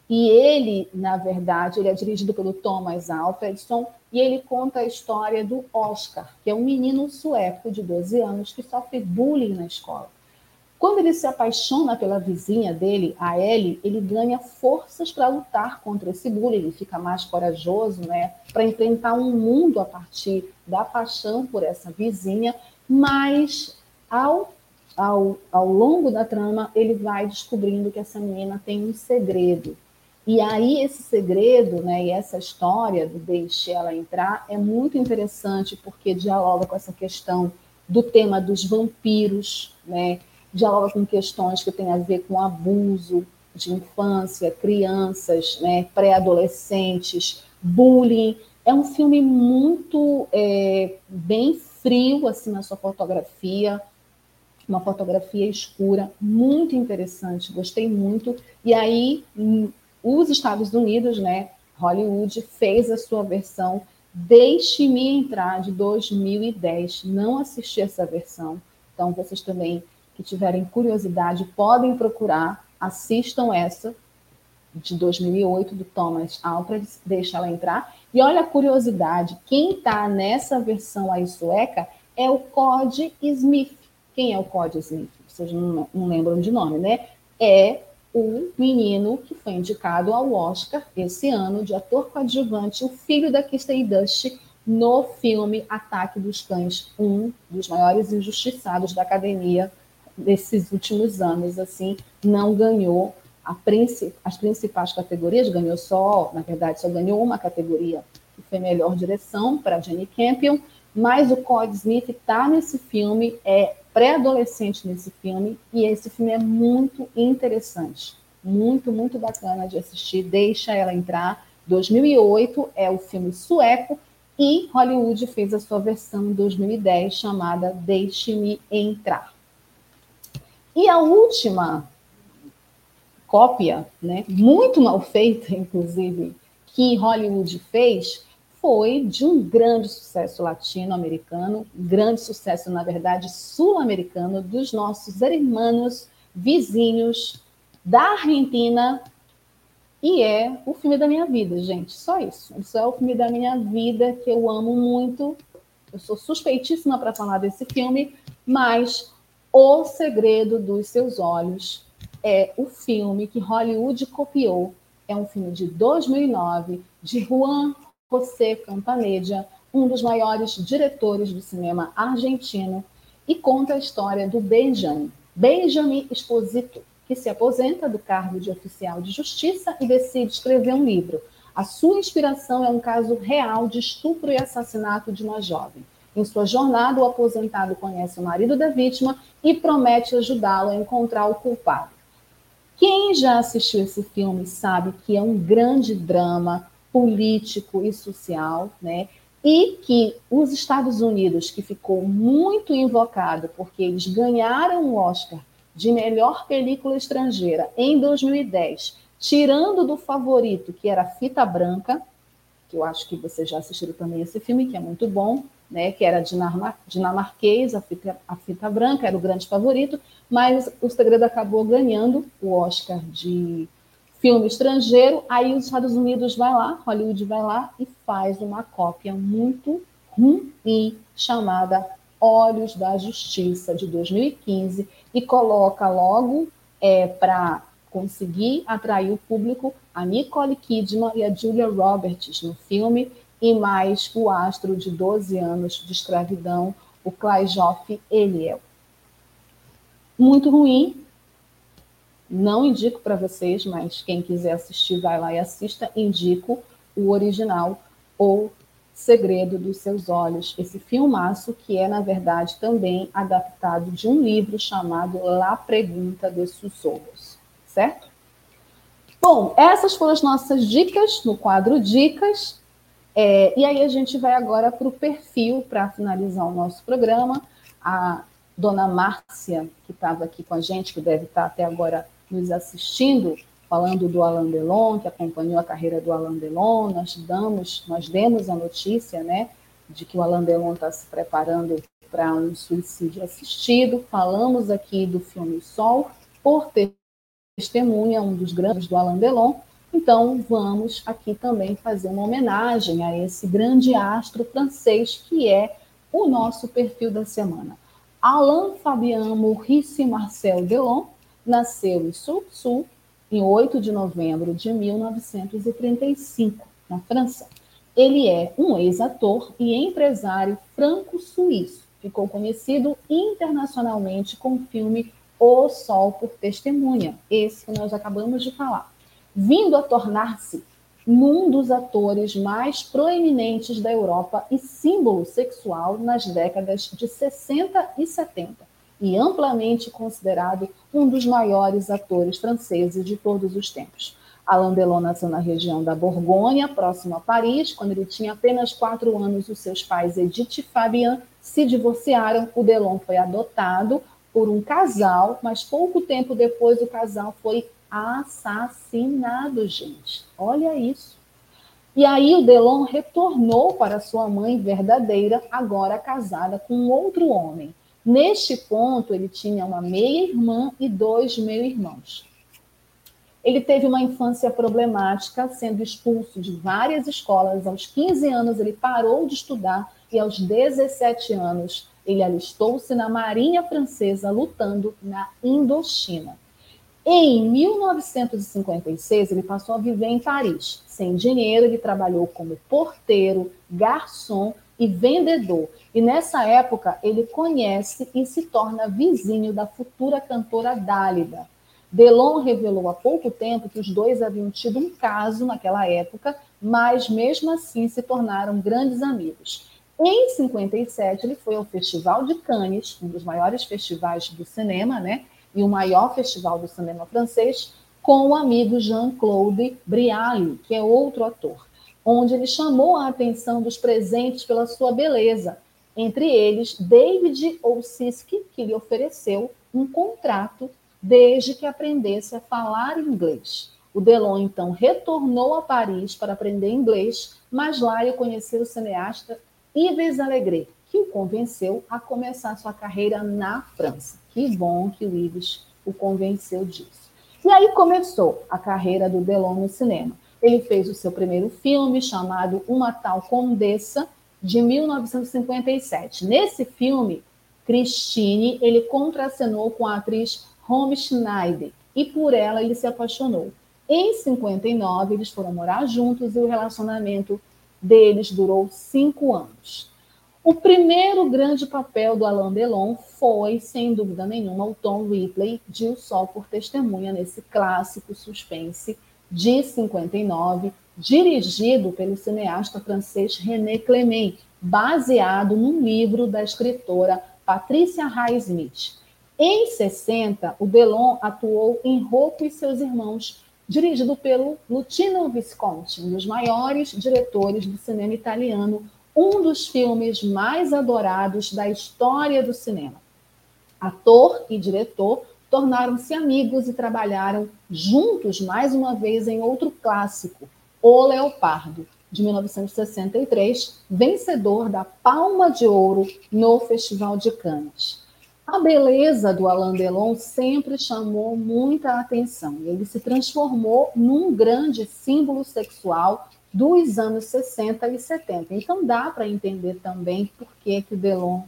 e ele, na verdade, ele é dirigido pelo Thomas Alfredson e ele conta a história do Oscar, que é um menino sueco de 12 anos que sofre bullying na escola. Quando ele se apaixona pela vizinha dele, a Ellie, ele ganha forças para lutar contra esse bullying, ele fica mais corajoso, né, para enfrentar um mundo a partir da paixão por essa vizinha, mas ao, ao, ao longo da trama ele vai descobrindo que essa menina tem um segredo, e aí esse segredo, né, e essa história do deixe ela entrar é muito interessante porque dialoga com essa questão do tema dos vampiros, né? Dialoga com questões que têm a ver com abuso de infância, crianças, né, pré-adolescentes, bullying. É um filme muito é, bem frio assim na sua fotografia, uma fotografia escura, muito interessante, gostei muito. E aí os Estados Unidos, né, Hollywood, fez a sua versão Deixe-me Entrar, de 2010. Não assisti essa versão, então vocês também que tiverem curiosidade podem procurar, assistam essa de 2008 do Thomas Alfred, deixa ela entrar. E olha a curiosidade, quem está nessa versão aí sueca é o Cody Smith. Quem é o Cody Smith? Vocês não, não lembram de nome, né? É o menino que foi indicado ao Oscar esse ano de ator coadjuvante, o filho da Kirsten Dust, no filme Ataque dos Cães, um dos maiores injustiçados da academia desses últimos anos, assim, não ganhou as principais categorias, ganhou só, na verdade, só ganhou uma categoria, que foi melhor direção para Jenny Campion, mas o Cody Smith está nesse filme, é pré-adolescente nesse filme, e esse filme é muito interessante, muito, muito bacana de assistir. Deixa ela entrar. 2008 é o filme sueco, e Hollywood fez a sua versão em 2010 chamada Deixe-me Entrar. E a última cópia, né, muito mal feita, inclusive, que Hollywood fez foi de um grande sucesso latino-americano, grande sucesso, na verdade, sul-americano, dos nossos irmãos vizinhos da Argentina, e é o filme da minha vida, gente, só isso. Isso é o filme da minha vida que eu amo muito. Eu sou suspeitíssima para falar desse filme, mas O Segredo dos Seus Olhos é o filme que Hollywood copiou. É um filme de 2009 de Juan José Campanella, um dos maiores diretores do cinema argentino, e conta a história do Benjamin, Benjamin Esposito, que se aposenta do cargo de oficial de justiça e decide escrever um livro. A sua inspiração é um caso real de estupro e assassinato de uma jovem. Em sua jornada, o aposentado conhece o marido da vítima e promete ajudá-lo a encontrar o culpado. Quem já assistiu esse filme sabe que é um grande drama político e social, né? E que os Estados Unidos, que ficou muito invocado porque eles ganharam o Oscar de melhor película estrangeira em 2010, tirando do favorito, que era Fita Branca, que eu acho que vocês já assistiram também esse filme, que é muito bom, né, que era dinamarquês, a fita, a fita branca era o grande favorito, mas o Segredo acabou ganhando o Oscar de filme estrangeiro, aí os Estados Unidos vai lá, Hollywood vai lá e faz uma cópia muito ruim chamada Olhos da Justiça de 2015 e coloca logo é, para conseguir atrair o público a Nicole Kidman e a Julia Roberts no filme e mais o astro de 12 anos de escravidão, o Klaijov Eliel. Muito ruim, não indico para vocês, mas quem quiser assistir, vai lá e assista. Indico o original ou Segredo dos Seus Olhos, esse filmaço que é, na verdade, também adaptado de um livro chamado La Pergunta de Sussurros, certo? Bom, essas foram as nossas dicas no quadro Dicas. É, e aí a gente vai agora para o perfil para finalizar o nosso programa. A dona Márcia, que estava aqui com a gente, que deve estar até agora nos assistindo, falando do Alain Delon, que acompanhou a carreira do Alain Delon, nós damos, nós demos a notícia, né, de que o Alain Delon está se preparando para um suicídio assistido. Falamos aqui do filme Sol, por ter testemunha, um dos grandes do Alain Delon. Então, vamos aqui também fazer uma homenagem a esse grande astro francês que é o nosso perfil da semana. Alain Fabian Maurice Marcel Delon nasceu em Soissons em 8 de novembro de 1935, na França. Ele é um ex-ator e empresário franco-suíço. Ficou conhecido internacionalmente com o filme O Sol por Testemunha, esse que nós acabamos de falar, vindo a tornar-se um dos atores mais proeminentes da Europa e símbolo sexual nas décadas de 60 e 70 e amplamente considerado um dos maiores atores franceses de todos os tempos. Alain Delon nasceu na região da Borgonha, próximo a Paris. Quando ele tinha apenas quatro anos, os seus pais, Edith e Fabian, se divorciaram. O Delon foi adotado por um casal, mas pouco tempo depois o casal foi assassinado, gente. Olha isso. E aí o Delon retornou para sua mãe verdadeira, agora casada com outro homem. Neste ponto, ele tinha uma meia-irmã e dois meio-irmãos. Ele teve uma infância problemática, sendo expulso de várias escolas. Aos 15 anos, ele parou de estudar e, aos 17 anos, ele alistou-se na Marinha Francesa, lutando na Indochina. Em 1956, ele passou a viver em Paris. Sem dinheiro, ele trabalhou como porteiro, garçom e vendedor. E nessa época ele conhece e se torna vizinho da futura cantora Dálida. Delon revelou há pouco tempo que os dois haviam tido um caso naquela época, mas mesmo assim se tornaram grandes amigos. Em 57, ele foi ao Festival de Cannes, um dos maiores festivais do cinema, né? E o maior festival do cinema francês, com o amigo Jean-Claude Brialy, que é outro ator onde ele chamou a atenção dos presentes pela sua beleza, entre eles David Olsiski, que lhe ofereceu um contrato desde que aprendesse a falar inglês. O Delon então retornou a Paris para aprender inglês, mas lá ele conheceu o cineasta Yves Allegret, que o convenceu a começar sua carreira na França. Que bom que o Yves o convenceu disso. E aí começou a carreira do Delon no cinema. Ele fez o seu primeiro filme, chamado Uma Tal Condessa, de 1957. Nesse filme, Christine, ele contracenou com a atriz Romy Schneider, e por ela ele se apaixonou. Em 59, eles foram morar juntos e o relacionamento deles durou cinco anos. O primeiro grande papel do Alain Delon foi, sem dúvida nenhuma, o Tom Ripley de O Sol por Testemunha, nesse clássico suspense de 59, dirigido pelo cineasta francês René Clément, baseado num livro da escritora Patricia Highsmith. Em 60, o Delon atuou em Rocco e seus irmãos, dirigido pelo Luciano Visconti, um dos maiores diretores do cinema italiano, um dos filmes mais adorados da história do cinema. Ator e diretor, tornaram-se amigos e trabalharam juntos mais uma vez em outro clássico, O Leopardo, de 1963, vencedor da Palma de Ouro no Festival de Cannes. A beleza do Alain Delon sempre chamou muita atenção. Ele se transformou num grande símbolo sexual dos anos 60 e 70. Então dá para entender também por que, que o Delon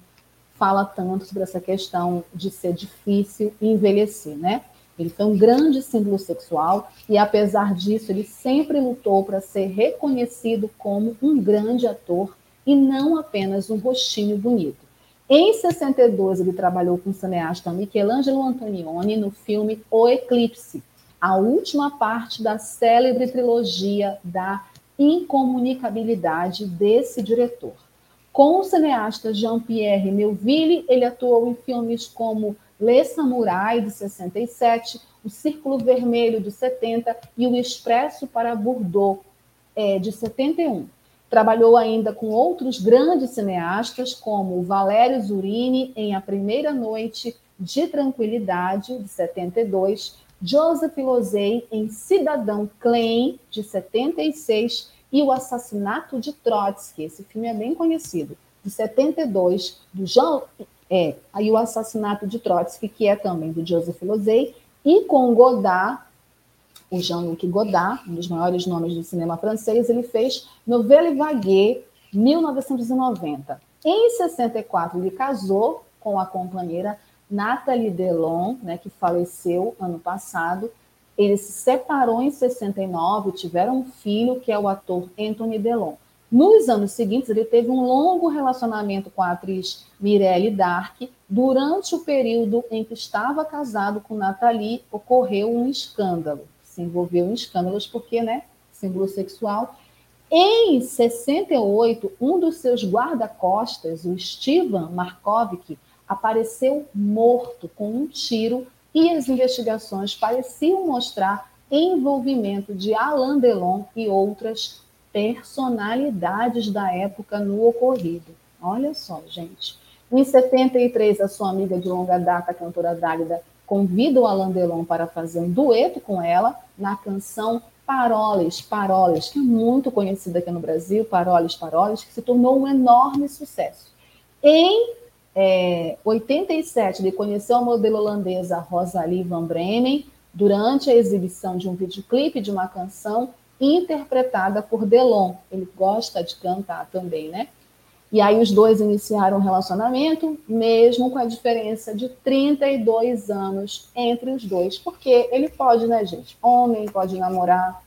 fala tanto sobre essa questão de ser difícil envelhecer, né? Ele foi um grande símbolo sexual e, apesar disso, ele sempre lutou para ser reconhecido como um grande ator e não apenas um rostinho bonito. Em 62, ele trabalhou com o cineasta Michelangelo Antonioni no filme O Eclipse, a última parte da célebre trilogia da incomunicabilidade desse diretor. Com o cineasta Jean-Pierre Melville, ele atuou em filmes como Le Samurai, de 67, O Círculo Vermelho, de 70 e O Expresso para Bordeaux, é, de 71. Trabalhou ainda com outros grandes cineastas, como Valério Zurini, em A Primeira Noite de Tranquilidade, de 72, Joseph Losey, em Cidadão Klein, de 76, e O Assassinato de Trotsky. Esse filme é bem conhecido, de 72, do Jean. É, aí o Assassinato de Trotsky, que é também do Joseph Losey, e com Godard, o Jean-Luc Godard, um dos maiores nomes do cinema francês, ele fez Novelle Vague, 1990. Em 64, ele casou com a companheira Nathalie Delon, né, que faleceu ano passado. Ele se separou em 69, tiveram um filho, que é o ator Anthony Delon. Nos anos seguintes, ele teve um longo relacionamento com a atriz Mirelle Dark. Durante o período em que estava casado com Nathalie, ocorreu um escândalo se envolveu em escândalos porque, né, símbolo sexual. Em 68, um dos seus guarda-costas, o Steven Markovic, apareceu morto com um tiro e as investigações pareciam mostrar envolvimento de Alain Delon e outras personalidades da época no ocorrido. Olha só, gente. Em 73, a sua amiga de longa data, a cantora Dálida, convida o Alain Delon para fazer um dueto com ela na canção Paroles, Paroles, que é muito conhecida aqui no Brasil, Paroles, Paroles, que se tornou um enorme sucesso. Em é, 87, ele conheceu a modelo holandesa Rosalie van Bremen durante a exibição de um videoclipe de uma canção interpretada por Delon. Ele gosta de cantar também, né? E aí os dois iniciaram um relacionamento, mesmo com a diferença de 32 anos entre os dois. Porque ele pode, né, gente? Homem pode namorar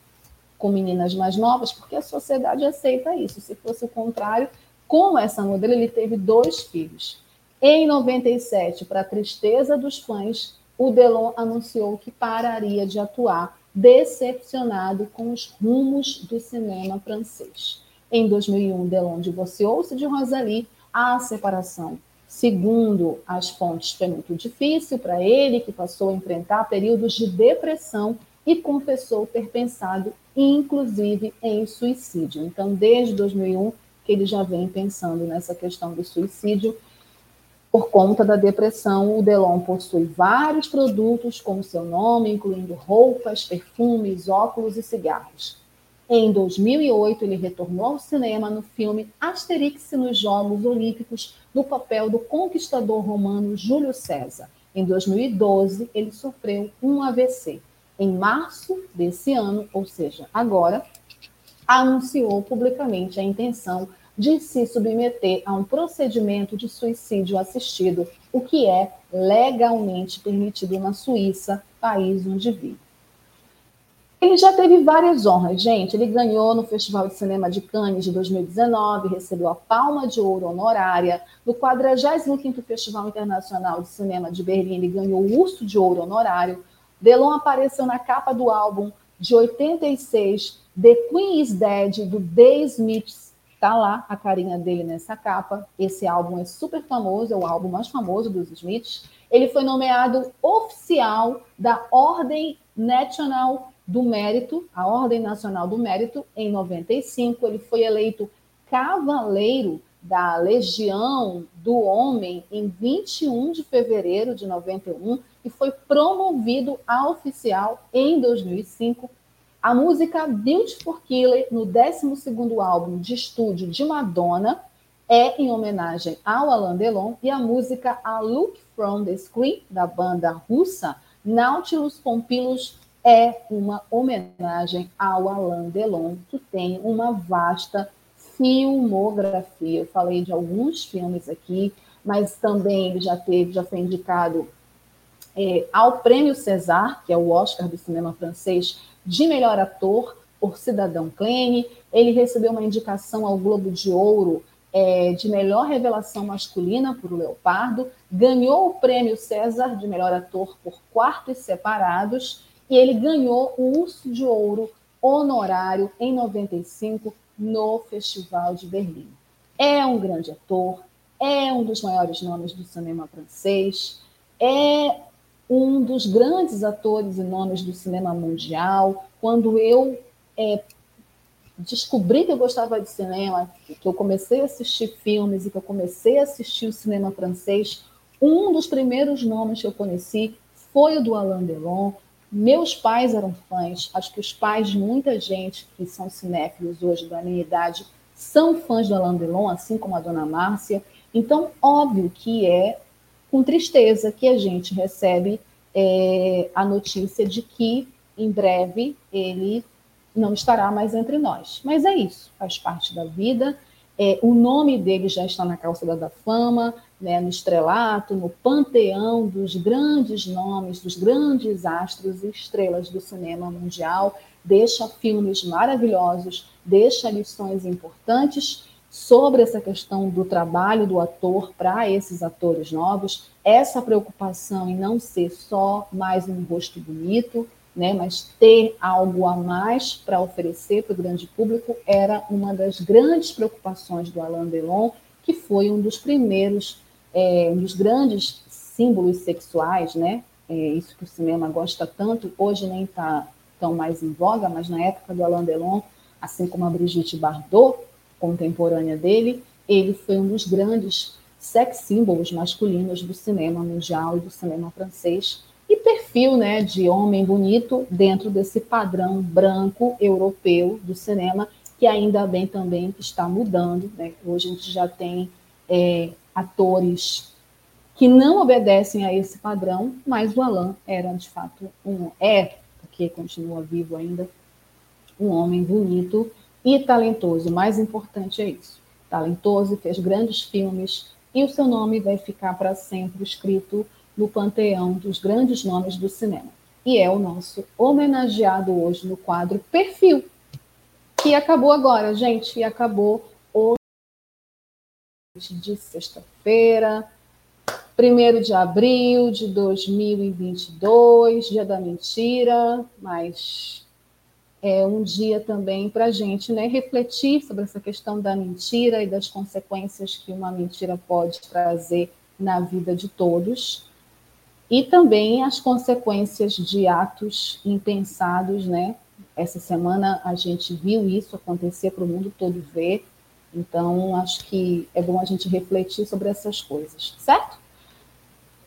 com meninas mais novas, porque a sociedade aceita isso. Se fosse o contrário, com essa modelo, ele teve dois filhos. Em 97, para tristeza dos fãs, o Delon anunciou que pararia de atuar, decepcionado com os rumos do cinema francês. Em 2001, Delon divorciou-se de Rosalie. A separação, segundo as fontes, foi muito difícil para ele, que passou a enfrentar períodos de depressão e confessou ter pensado, inclusive, em suicídio. Então, desde 2001, que ele já vem pensando nessa questão do suicídio. Por conta da depressão, o Delon possui vários produtos com seu nome, incluindo roupas, perfumes, óculos e cigarros. Em 2008, ele retornou ao cinema no filme Asterix nos Jogos Olímpicos, no papel do conquistador romano Júlio César. Em 2012, ele sofreu um AVC. Em março desse ano, ou seja, agora, anunciou publicamente a intenção de se submeter a um procedimento de suicídio assistido, o que é legalmente permitido na Suíça, país onde vive. Ele já teve várias honras, gente. Ele ganhou no Festival de Cinema de Cannes de 2019, recebeu a Palma de Ouro honorária. No 45º Festival Internacional de Cinema de Berlim, ele ganhou o Urso de Ouro honorário. Delon apareceu na capa do álbum de 86, The Queen is Dead, do The Smiths. Tá lá a carinha dele nessa capa. Esse álbum é super famoso, é o álbum mais famoso dos Smiths. Ele foi nomeado oficial da Ordem National do Mérito, a Ordem Nacional do Mérito, em 95. Ele foi eleito cavaleiro da Legião do Homem em 21 de fevereiro de 91 e foi promovido a oficial em 2005. A música Beautiful Killer, no 12º álbum de estúdio de Madonna, é em homenagem ao Alain Delon, e a música A Look from the Screen, da banda russa Nautilus Pompilus é uma homenagem ao Alain Delon, que tem uma vasta filmografia. Eu falei de alguns filmes aqui, mas também ele já teve, já foi indicado é, ao Prêmio César, que é o Oscar do cinema francês, de melhor ator por Cidadão Clene. Ele recebeu uma indicação ao Globo de Ouro é, de melhor revelação masculina por Leopardo, ganhou o prêmio César de melhor ator por Quartos Separados e ele ganhou o Urso de Ouro honorário em 95 no Festival de Berlim. É um grande ator, é um dos maiores nomes do cinema francês, é um dos grandes atores e nomes do cinema mundial. Quando eu é, descobri que eu gostava de cinema, que eu comecei a assistir filmes e que eu comecei a assistir o cinema francês, um dos primeiros nomes que eu conheci foi o do Alain Delon. Meus pais eram fãs, acho que os pais de muita gente que são cinéfilos hoje da minha idade são fãs do Alain Delon, assim como a dona Márcia. Então, óbvio que é com tristeza que a gente recebe é, a notícia de que em breve ele não estará mais entre nós. Mas é isso, faz parte da vida. É, o nome dele já está na calçada da fama, né, no estrelato, no panteão dos grandes nomes, dos grandes astros e estrelas do cinema mundial. Deixa filmes maravilhosos, deixa lições importantes sobre essa questão do trabalho do ator para esses atores novos, essa preocupação em não ser só mais um rosto bonito, né, mas ter algo a mais para oferecer para o grande público era uma das grandes preocupações do Alain Delon, que foi um dos primeiros, é, um dos grandes símbolos sexuais, né? É, isso que o cinema gosta tanto, hoje nem está tão mais em voga, mas na época do Alain Delon, assim como a Brigitte Bardot, contemporânea dele, ele foi um dos grandes sex symbols masculinos do cinema mundial e do cinema francês, e perfil né, de homem bonito dentro desse padrão branco europeu do cinema, que ainda bem também está mudando. Né? Hoje a gente já tem é, atores que não obedecem a esse padrão, mas o Alain era de fato um é, porque continua vivo ainda, um homem bonito e talentoso. O mais importante é isso. Talentoso, fez grandes filmes e o seu nome vai ficar para sempre escrito no panteão dos grandes nomes do cinema. E é o nosso homenageado hoje no quadro Perfil, que acabou agora, gente, e acabou hoje de sexta-feira, 1 de abril de 2022, dia da mentira, mas é um dia também para a gente né, refletir sobre essa questão da mentira e das consequências que uma mentira pode trazer na vida de todos e também as consequências de atos impensados, né? Essa semana a gente viu isso acontecer para o mundo todo ver, então acho que é bom a gente refletir sobre essas coisas, certo?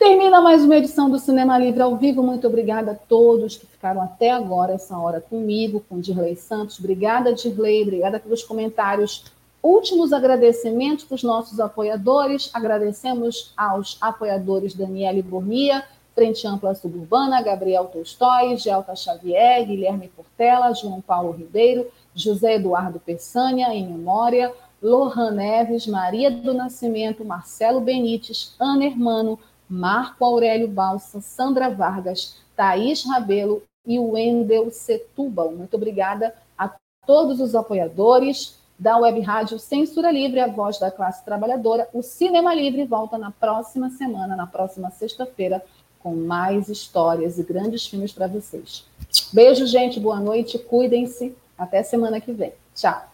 Termina mais uma edição do Cinema Livre ao vivo. Muito obrigada a todos que ficaram até agora, essa hora comigo, com Dirley Santos. Obrigada, Dirley. Obrigada pelos comentários. Últimos agradecimentos para os nossos apoiadores. Agradecemos aos apoiadores Daniele Bornia, Frente Ampla Suburbana, Gabriel Tolstói, Gelta Xavier, Guilherme Portela, João Paulo Ribeiro, José Eduardo Peçanha, em memória, Lohan Neves, Maria do Nascimento, Marcelo Benites, Ana Hermano, Marco Aurélio Balsa, Sandra Vargas, Thaís Rabelo e Wendel Setúbal. Muito obrigada a todos os apoiadores da Web Rádio Censura Livre, a voz da classe trabalhadora. O Cinema Livre volta na próxima semana, na próxima sexta-feira, com mais histórias e grandes filmes para vocês. Beijo, gente, boa noite, cuidem-se. Até semana que vem. Tchau.